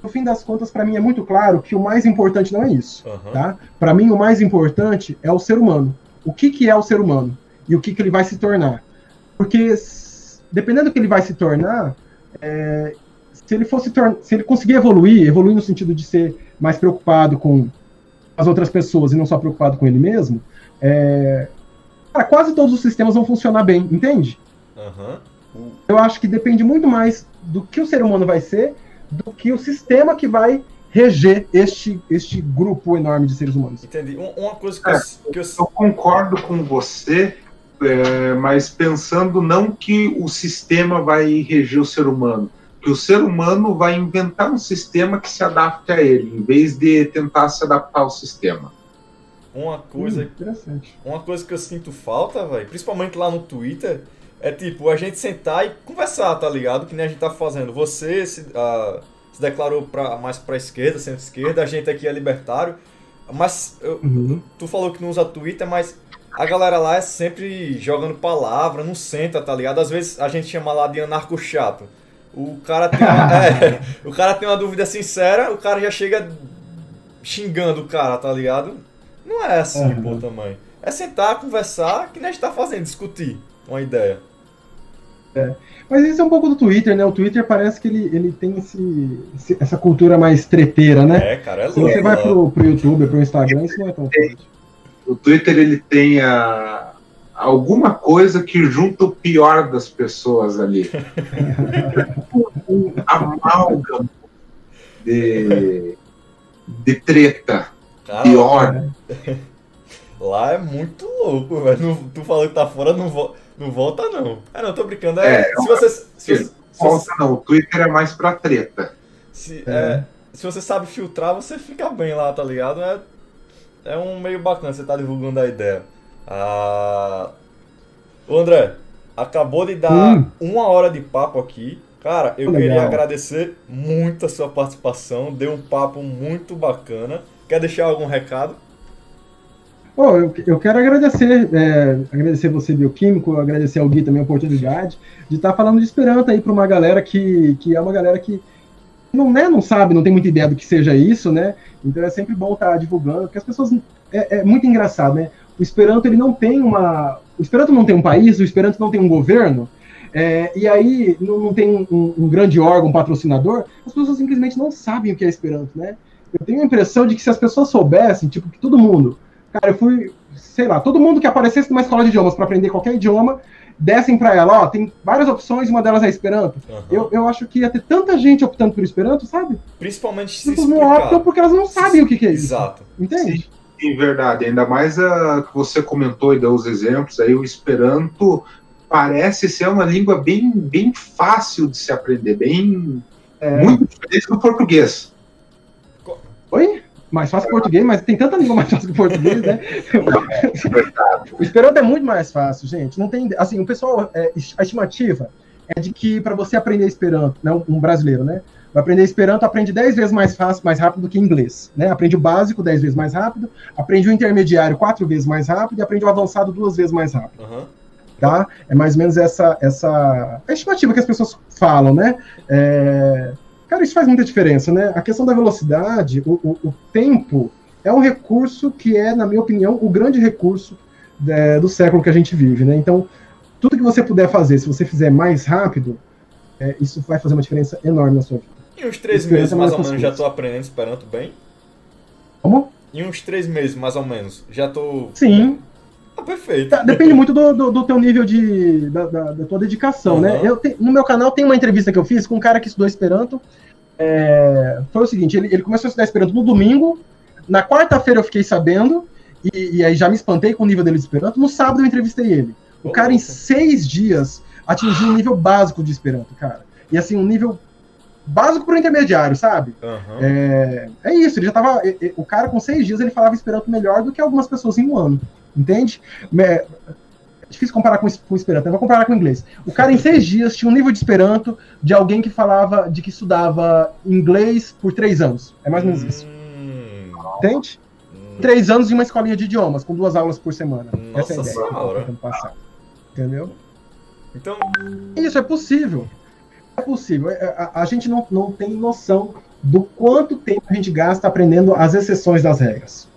S3: no fim das contas, para mim é muito claro que o mais importante não é isso. Uhum. Tá? Para mim, o mais importante é o ser humano. O que, que é o ser humano? E o que, que ele vai se tornar? Porque, dependendo do que ele vai se tornar, é, se ele fosse se ele conseguir evoluir, evoluir no sentido de ser mais preocupado com as outras pessoas e não só preocupado com ele mesmo, é, cara, quase todos os sistemas vão funcionar bem, entende? Uhum. Eu acho que depende muito mais do que o ser humano vai ser do que o sistema que vai reger este, este grupo enorme de seres humanos.
S1: Entendi. Uma coisa que, é, eu, que eu...
S2: eu, concordo com você, é, mas pensando não que o sistema vai reger o ser humano, que o ser humano vai inventar um sistema que se adapte a ele, em vez de tentar se adaptar ao sistema.
S1: Uma coisa, hum, uma coisa que eu sinto falta, velho, principalmente lá no Twitter, é tipo, a gente sentar e conversar, tá ligado? Que nem a gente tá fazendo. Você se, uh, se declarou pra, mais pra esquerda, centro-esquerda, a gente aqui é libertário. Mas eu, uhum. tu falou que não usa Twitter, mas a galera lá é sempre jogando palavra, não senta, tá ligado? Às vezes a gente chama lá de anarco chato. O cara tem uma, é, o cara tem uma dúvida sincera, o cara já chega xingando o cara, tá ligado? Não é assim, uhum. pô, também. É sentar, conversar, que nem a gente tá fazendo, discutir uma ideia.
S3: É. Mas isso é um pouco do Twitter, né? O Twitter parece que ele, ele tem esse, esse essa cultura mais treteira, né?
S1: É, cara, é
S3: Se você vai pro, pro YouTube, pro Instagram, isso não é tão forte.
S2: O Twitter, ele tem a, alguma coisa que junta o pior das pessoas ali. um amálgama de, de treta. Cara, pior.
S1: É. Lá é muito louco, velho. Tu falou que tá fora, não volta não volta, não. Ah, não, tô brincando. É, é se você. Se,
S2: se, volta, não. O Twitter é mais pra treta.
S1: Se, é. é. se você sabe filtrar, você fica bem lá, tá ligado? É, é um meio bacana você tá divulgando a ideia. Ah, o André, acabou de dar hum. uma hora de papo aqui. Cara, eu Legal. queria agradecer muito a sua participação. Deu um papo muito bacana. Quer deixar algum recado?
S3: Oh, eu, eu quero agradecer, é, agradecer você, bioquímico, agradecer ao Gui também a oportunidade de estar tá falando de Esperanto aí para uma galera que, que é uma galera que não, né, não sabe, não tem muita ideia do que seja isso, né? Então é sempre bom estar tá divulgando, porque as pessoas. É, é, muito engraçado, né? O Esperanto ele não tem uma. O Esperanto não tem um país, o Esperanto não tem um governo, é, e aí não, não tem um, um, grande órgão patrocinador, as pessoas simplesmente não sabem o que é Esperanto, né? Eu tenho a impressão de que se as pessoas soubessem, tipo, que todo mundo Cara, eu fui, sei lá, todo mundo que aparecesse numa escola de idiomas para aprender qualquer idioma, dessem para ela, ó, tem várias opções, uma delas é Esperanto. Uhum. Eu, eu acho que ia ter tanta gente optando por Esperanto, sabe?
S1: Principalmente se Eles não optam
S3: porque elas não sabem o que, que é isso.
S1: Exato.
S3: Entende?
S2: Sim, em verdade. Ainda mais a que você comentou e deu os exemplos aí, o Esperanto parece ser uma língua bem, bem fácil de se aprender, bem é... muito diferente do português.
S3: Oi? mais fácil que português, mas tem tanta língua mais fácil que português, né? o Esperanto é muito mais fácil, gente. Não tem, assim, o pessoal, é, a estimativa é de que para você aprender Esperanto, né, um brasileiro, né, vai aprender Esperanto, aprende 10 vezes mais fácil, mais rápido do que inglês. Né? Aprende o básico 10 vezes mais rápido, aprende o intermediário 4 vezes mais rápido e aprende o avançado duas vezes mais rápido.
S1: Uhum.
S3: Tá? É mais ou menos essa, essa a estimativa que as pessoas falam, né? É... Cara, isso faz muita diferença, né? A questão da velocidade, o, o, o tempo, é um recurso que é, na minha opinião, o grande recurso é, do século que a gente vive, né? Então, tudo que você puder fazer, se você fizer mais rápido, é, isso vai fazer uma diferença enorme na sua vida.
S1: Em uns três meses, mais ou menos, já estou aprendendo Esperanto bem?
S3: Como?
S1: Em uns três meses, mais ou menos, já estou...
S3: Sim.
S1: Ah, perfeito.
S3: Tá, depende muito do, do, do, teu nível de... da, da, da tua dedicação, uhum. né? Eu te, no meu canal tem uma entrevista que eu fiz com um cara que estudou Esperanto. É, foi o seguinte, ele, ele começou a estudar Esperanto no domingo, na quarta-feira eu fiquei sabendo, e, e, aí já me espantei com o nível dele de Esperanto. No sábado eu entrevistei ele. O cara, em seis dias, atingir um nível básico de Esperanto, cara. E assim, um nível básico para o intermediário, sabe?
S1: Uhum.
S3: É, é isso, ele já tava. O cara com seis dias ele falava Esperanto melhor do que algumas pessoas em um ano. Entende? É difícil comparar com, com Esperanto, eu vou comparar com inglês. O cara em seis dias tinha um nível de Esperanto de alguém que falava, de que estudava inglês por três anos. É mais ou menos isso. Hum. Entende? Hum. Três anos em uma escolinha de idiomas, com duas aulas por semana.
S1: Nossa Essa é a ideia.
S3: Senhora. Passar. Entendeu?
S1: Então.
S3: Isso é possível. É possível. É, a, a, gente não, não tem noção do quanto tempo a gente gasta aprendendo as exceções das regras.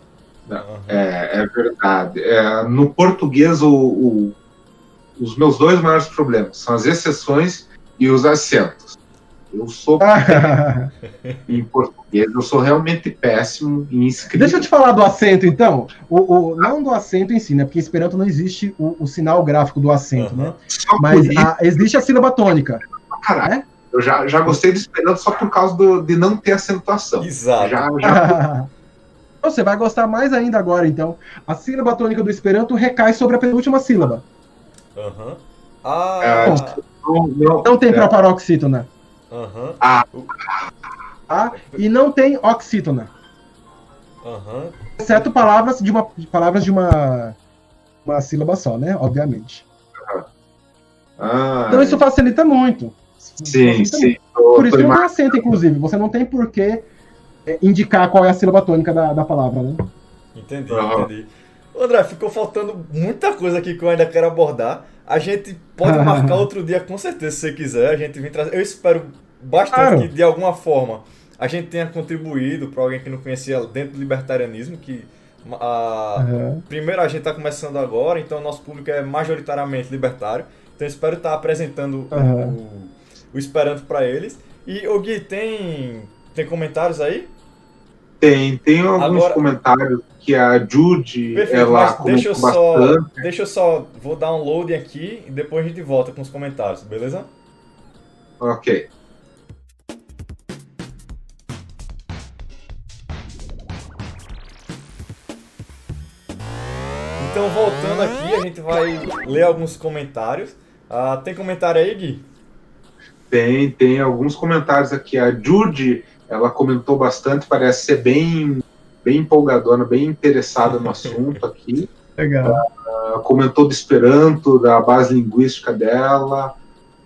S2: É, é verdade. É, no português, o, o, os meus dois maiores problemas são as exceções e os acentos. Eu sou em português, eu sou realmente péssimo em escrita.
S3: Deixa eu te falar do acento, então. O, o não do acento em si, né? Porque em Esperanto não existe o, o sinal gráfico do acento, uhum. né? Só Mas a, existe a sílaba tônica.
S2: Caralho. É? Eu já, já gostei do Esperanto só por causa do, de não ter acentuação.
S1: Exato.
S2: Já, já...
S3: Você vai gostar mais ainda agora, então. A sílaba tônica do Esperanto recai sobre a penúltima sílaba.
S1: Uhum. Ah, é,
S3: não, não, não, tem é. proparoxítona.
S1: Uhum.
S2: Ah.
S3: ah. E não tem oxítona.
S1: Uhum.
S3: Exceto palavras de uma, palavras de uma, uma sílaba só, né? Obviamente.
S2: Ah,
S3: então isso facilita muito.
S2: Sim, facilita sim.
S3: Muito. Por isso que não tem acento, inclusive. Você não tem por que é, indicar qual é a sílaba tônica da, da palavra, né?
S1: Entendi, uhum. entendi. André, ficou faltando muita coisa aqui que eu ainda quero abordar. A gente pode marcar outro dia, com certeza, se você quiser. A gente vem trazer. Eu espero bastante claro. que, de alguma forma, a gente tenha contribuído para alguém que não conhecia dentro do libertarianismo, que a... Uhum. primeiro a gente está começando agora, então o nosso público é majoritariamente libertário. Então eu espero estar tá apresentando uhum. o, o Esperanto para eles. E, o Gui, tem, tem comentários aí?
S2: Tem, tem alguns Agora, comentários que a perfeito, ela
S1: deixa eu só, Deixa eu só, vou dar um loading aqui e depois a gente volta com os comentários, beleza?
S2: Ok.
S1: Então, voltando aqui, a gente vai ler alguns comentários. Uh, tem comentário aí, Gui?
S2: Tem, tem alguns comentários aqui. A Judy ela comentou bastante, parece ser bem, bem empolgadora, bem interessada no assunto aqui.
S3: Legal.
S2: Uh, comentou do Esperanto, da base linguística dela,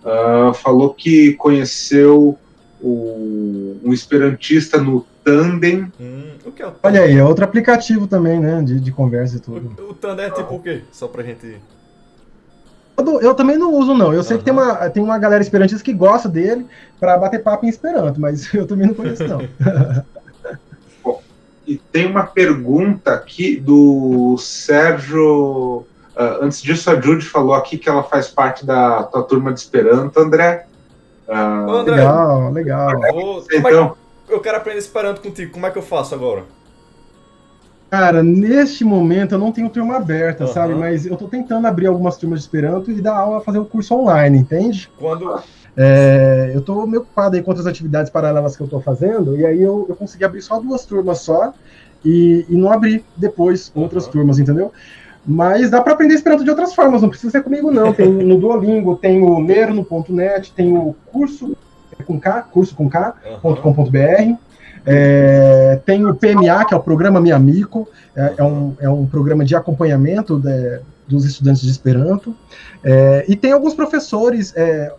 S2: uh, falou que conheceu o, um esperantista no Tandem.
S1: Hum, o que é o
S3: Olha aí, é outro aplicativo também, né, de, de conversa e tudo.
S1: O, o Tandem é tipo o quê? Só pra gente...
S3: Eu, eu, também não uso, não. Eu sei uhum. que tem uma, tem uma galera esperantista que gosta dele para bater papo em Esperanto, mas eu também não conheço, não.
S2: Bom, e tem uma pergunta aqui do Sérgio. Uh, antes disso, a Judy falou aqui que ela faz parte da tua turma de Esperanto, André.
S3: Uh, André legal, legal.
S1: Então, é eu quero aprender Esperanto contigo. Como é que eu faço agora?
S3: Cara, neste momento eu não tenho turma aberta, uhum. sabe? Mas eu tô tentando abrir algumas turmas de Esperanto e dar aula, fazer o um curso online, entende?
S1: Quando.
S3: É, eu tô meio ocupado aí com outras atividades paralelas que eu tô fazendo, e aí eu, eu consegui abrir só duas turmas só e, e não abrir depois outras uhum. turmas, entendeu? Mas dá para aprender Esperanto de outras formas, não precisa ser comigo, não. Tem no Duolingo, tem o lerno.net, tem o curso com K, curso com K.com.br. É, tem o PMA, que é o Programa Mi Amigo, é, é, um, é um programa de acompanhamento de, dos estudantes de Esperanto. É, e tem alguns professores é,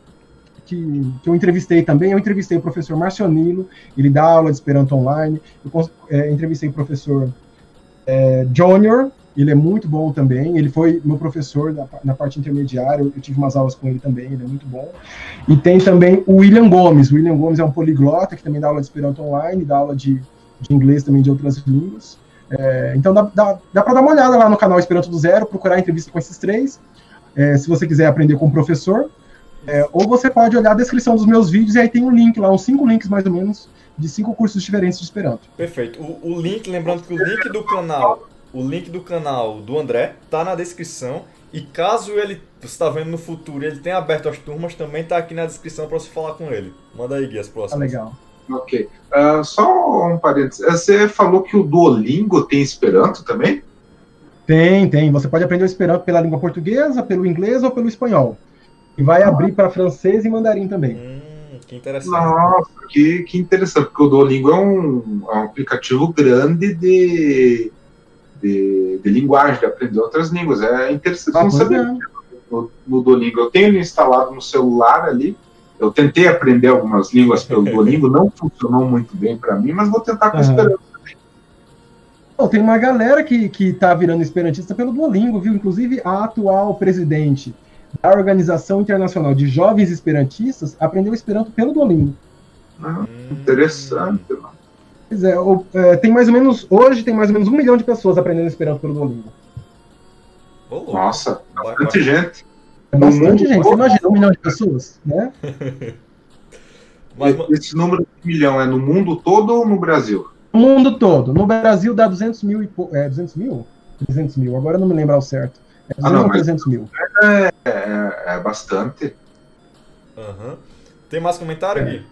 S3: que, que, eu entrevistei também, eu entrevistei o professor Marcionilo, ele dá aula de Esperanto online, eu é, entrevistei o professor é, Junior, ele é muito bom também, ele foi meu professor na, parte intermediária, eu, eu, tive umas aulas com ele também, ele é muito bom. E tem também o William Gomes, o William Gomes é um poliglota que também dá aula de Esperanto online, dá aula de, de inglês também de outras línguas. É, então dá, dá, dá para dar uma olhada lá no canal Esperanto do Zero, procurar entrevista com esses três, é, se você quiser aprender com o professor. É, ou você pode olhar a descrição dos meus vídeos e aí tem um link lá, uns cinco links mais ou menos, de cinco cursos diferentes de Esperanto.
S1: Perfeito. O, o link, lembrando que o link do canal, o link do canal do André tá na descrição. E caso ele está vendo no futuro ele tenha aberto as turmas, também tá aqui na descrição para você falar com ele. Manda aí, Gui, as próximas.
S3: Ah, legal.
S2: Ok. Uh, só um parênteses. Você falou que o Duolingo tem Esperanto também?
S3: Tem, tem. Você pode aprender o Esperanto pela língua portuguesa, pelo inglês ou pelo espanhol. E vai abrir para francês e mandarim também.
S1: Hum, que interessante.
S2: Nossa, que, que interessante, porque o Duolingo é um, é um aplicativo grande de, de, de, linguagem, de aprender outras línguas. É interessante ah, saber é. no, no Duolingo. Eu tenho ele instalado no celular ali. Eu tentei aprender algumas línguas pelo Duolingo, não funcionou muito bem para mim, mas vou tentar com uhum. Esperanto
S3: também. tem uma galera que, que tá virando esperantista pelo Duolingo, viu? Inclusive a atual presidente da Organização Internacional de Jovens Esperantistas aprendeu Esperanto pelo Duolingo.
S2: Ah, interessante.
S3: Pois é, é, tem mais ou menos, hoje tem mais ou menos um milhão de pessoas aprendendo Esperanto pelo Duolingo.
S2: Nossa, bastante gente.
S3: É bastante gente, você imagina, um milhão de pessoas, né?
S2: Mas, Esse número de milhão é no mundo todo ou no Brasil?
S3: No mundo todo. No Brasil dá 200 mil e é, 200 mil? 300 mil, agora eu não me lembro ao certo. É 200 ah, não, 300 mil.
S2: É, é, é bastante.
S1: Uhum. Tem mais comentário, é. Gui?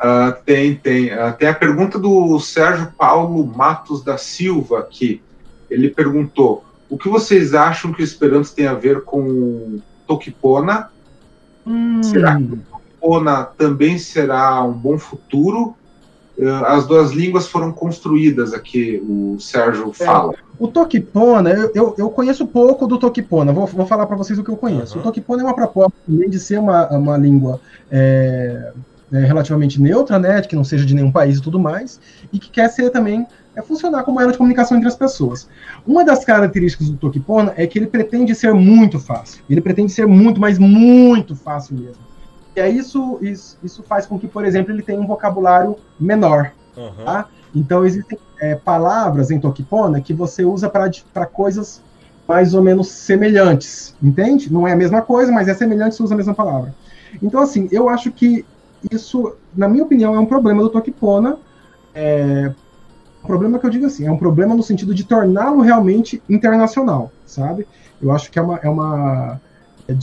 S2: Uh, tem, tem. Uh, tem a pergunta do Sérgio Paulo Matos da Silva aqui. Ele perguntou: o que vocês acham que o Esperanto tem a ver com Tokipona? Hum. Será que o Tokipona também será um bom futuro? Uh, as duas línguas foram construídas aqui, o Sérgio é. fala.
S3: O Tokipona, eu, eu, eu, conheço pouco do Tokipona, vou, vou falar para vocês o que eu conheço. Uhum. O Tokipona é uma proposta, além de ser uma, uma língua é, é, relativamente neutra, né, que não seja de nenhum país e tudo mais, e que quer ser também, é funcionar como ela de comunicação entre as pessoas. Uma das características do Tokipona é que ele pretende ser muito fácil. Ele pretende ser muito, mas muito fácil mesmo. E aí isso, isso, isso faz com que, por exemplo, ele tenha um vocabulário menor. Uhum. Tá? Então, existem é, palavras em Tokipona que você usa para coisas mais ou menos semelhantes, entende? Não é a mesma coisa, mas é semelhante, você usa a mesma palavra. Então, assim, eu acho que isso, na minha opinião, é um problema do Tokipona. É, um problema que eu digo assim, é um problema no sentido de torná-lo realmente internacional, sabe? Eu acho que é uma. É uma é,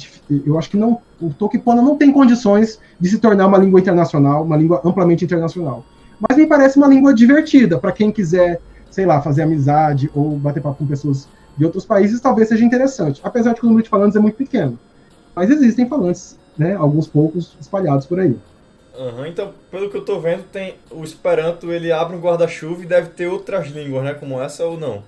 S3: eu acho que não, o Tokipona não tem condições de se tornar uma língua internacional, uma língua amplamente internacional. Mas me parece uma língua divertida para quem quiser, sei lá, fazer amizade ou bater papo com pessoas de outros países, talvez seja interessante. Apesar de que o número de falantes é muito pequeno. Mas existem falantes, né, alguns poucos espalhados por aí.
S1: Uhum, então, pelo que eu tô vendo, tem o Esperanto, ele abre um guarda-chuva e deve ter outras línguas, né, como essa ou não?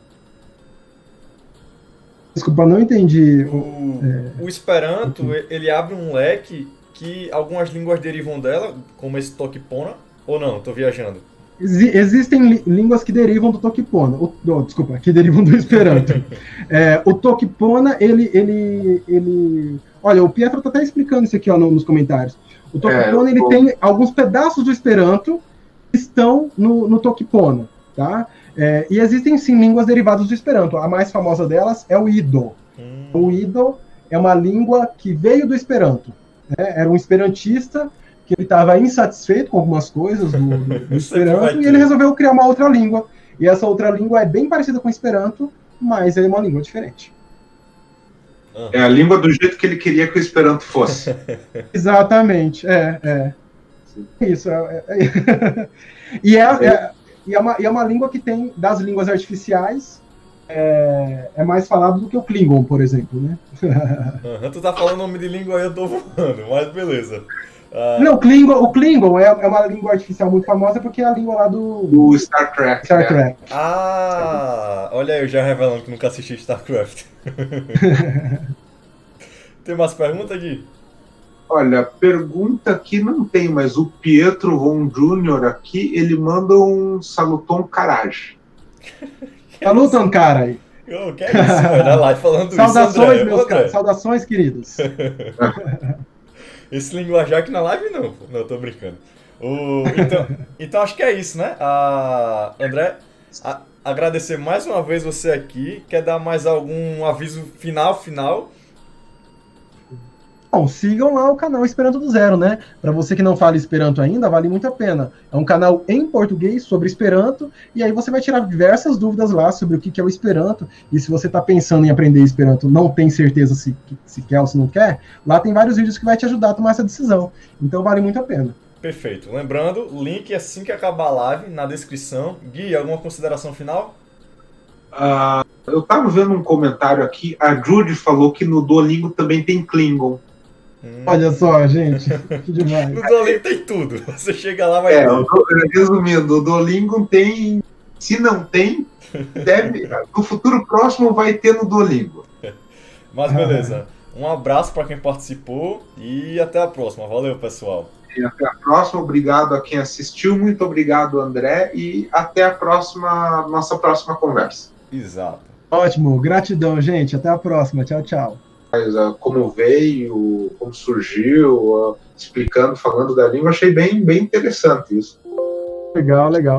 S3: Desculpa, não entendi.
S1: O, é... o Esperanto, ele abre um leque que algumas línguas derivam dela, como esse Tokipona, ou não? Tô viajando.
S3: existem línguas que derivam do Tokipona. O, oh, desculpa, que derivam do Esperanto. é, o Tokipona, ele, ele, ele. Olha, o Pietro tá até explicando isso aqui ó, nos comentários. O Tokipona, é, ele tem alguns pedaços do Esperanto que estão no, no Tokipona, tá? É, e existem, sim, línguas derivadas do Esperanto. A mais famosa delas é o Ido. Hum. O Ido é uma língua que veio do Esperanto. Né? Era um esperantista que ele estava insatisfeito com algumas coisas do, do, do Esperanto e ele resolveu criar uma outra língua. E essa outra língua é bem parecida com o Esperanto, mas é uma língua diferente.
S2: É a língua do jeito que ele queria que o Esperanto fosse.
S3: Exatamente, é, é. Isso. É, é. e, é, é, e, é uma, e é uma língua que tem, das línguas artificiais, é, é, mais falado do que o Klingon, por exemplo, né?
S1: Uhum, tu tá falando nome de língua aí, eu tô voando, mas beleza.
S3: Uh... Não, Klingon, o Klingon é, é, uma língua artificial muito famosa porque é a língua lá do.
S2: Do Star Trek.
S3: Star Trek.
S1: Ah, olha aí, eu já revelando que nunca assisti StarCraft. Tem mais perguntas, Gui?
S2: Olha, pergunta que não tem, mas o Pietro Von Júnior aqui, ele manda um saluton carage.
S3: Salutam, cara.
S1: Oh, que é isso, mano? Lá falando
S3: Saudações,
S1: isso, André.
S3: meus caras. Saudações, queridos.
S1: Esse linguajar aqui na live não, pô. Não, tô brincando. O- então, então acho que é isso, né? A, André, a- agradecer mais uma vez você aqui. Quer dar mais algum aviso final, final?
S3: Bom, sigam lá o canal Esperanto do Zero, né? Para você que não fala Esperanto ainda, vale muito a pena. É um canal em português sobre Esperanto, e aí você vai tirar diversas dúvidas lá sobre o que é o Esperanto. E se você está pensando em aprender Esperanto, não tem certeza se, se quer ou se não quer, lá tem vários vídeos que vai te ajudar a tomar essa decisão. Então vale muito a pena.
S1: Perfeito. Lembrando, link assim que acabar a live na descrição. Gui, alguma consideração final?
S2: Ah, eu tava vendo um comentário aqui, a Judy falou que no Duolingo também tem Klingon.
S1: Hum.
S3: Olha só, gente, que demais.
S1: No Duolingo tem tudo. Você chega lá, vai
S2: É, Do- resumindo, o Duolingo tem. Se não tem, deve. No futuro próximo vai ter no Duolingo.
S1: Mas beleza. Um abraço para quem participou e até a próxima. Valeu, pessoal.
S2: E até a próxima. Obrigado a quem assistiu. Muito obrigado, André. E até a próxima, nossa próxima conversa.
S1: Exato.
S3: Ótimo, gratidão, gente. Até a próxima. Tchau, tchau.
S2: Ah, como veio, como surgiu, ah, explicando, falando da língua, achei bem, bem interessante isso.
S3: Legal, legal.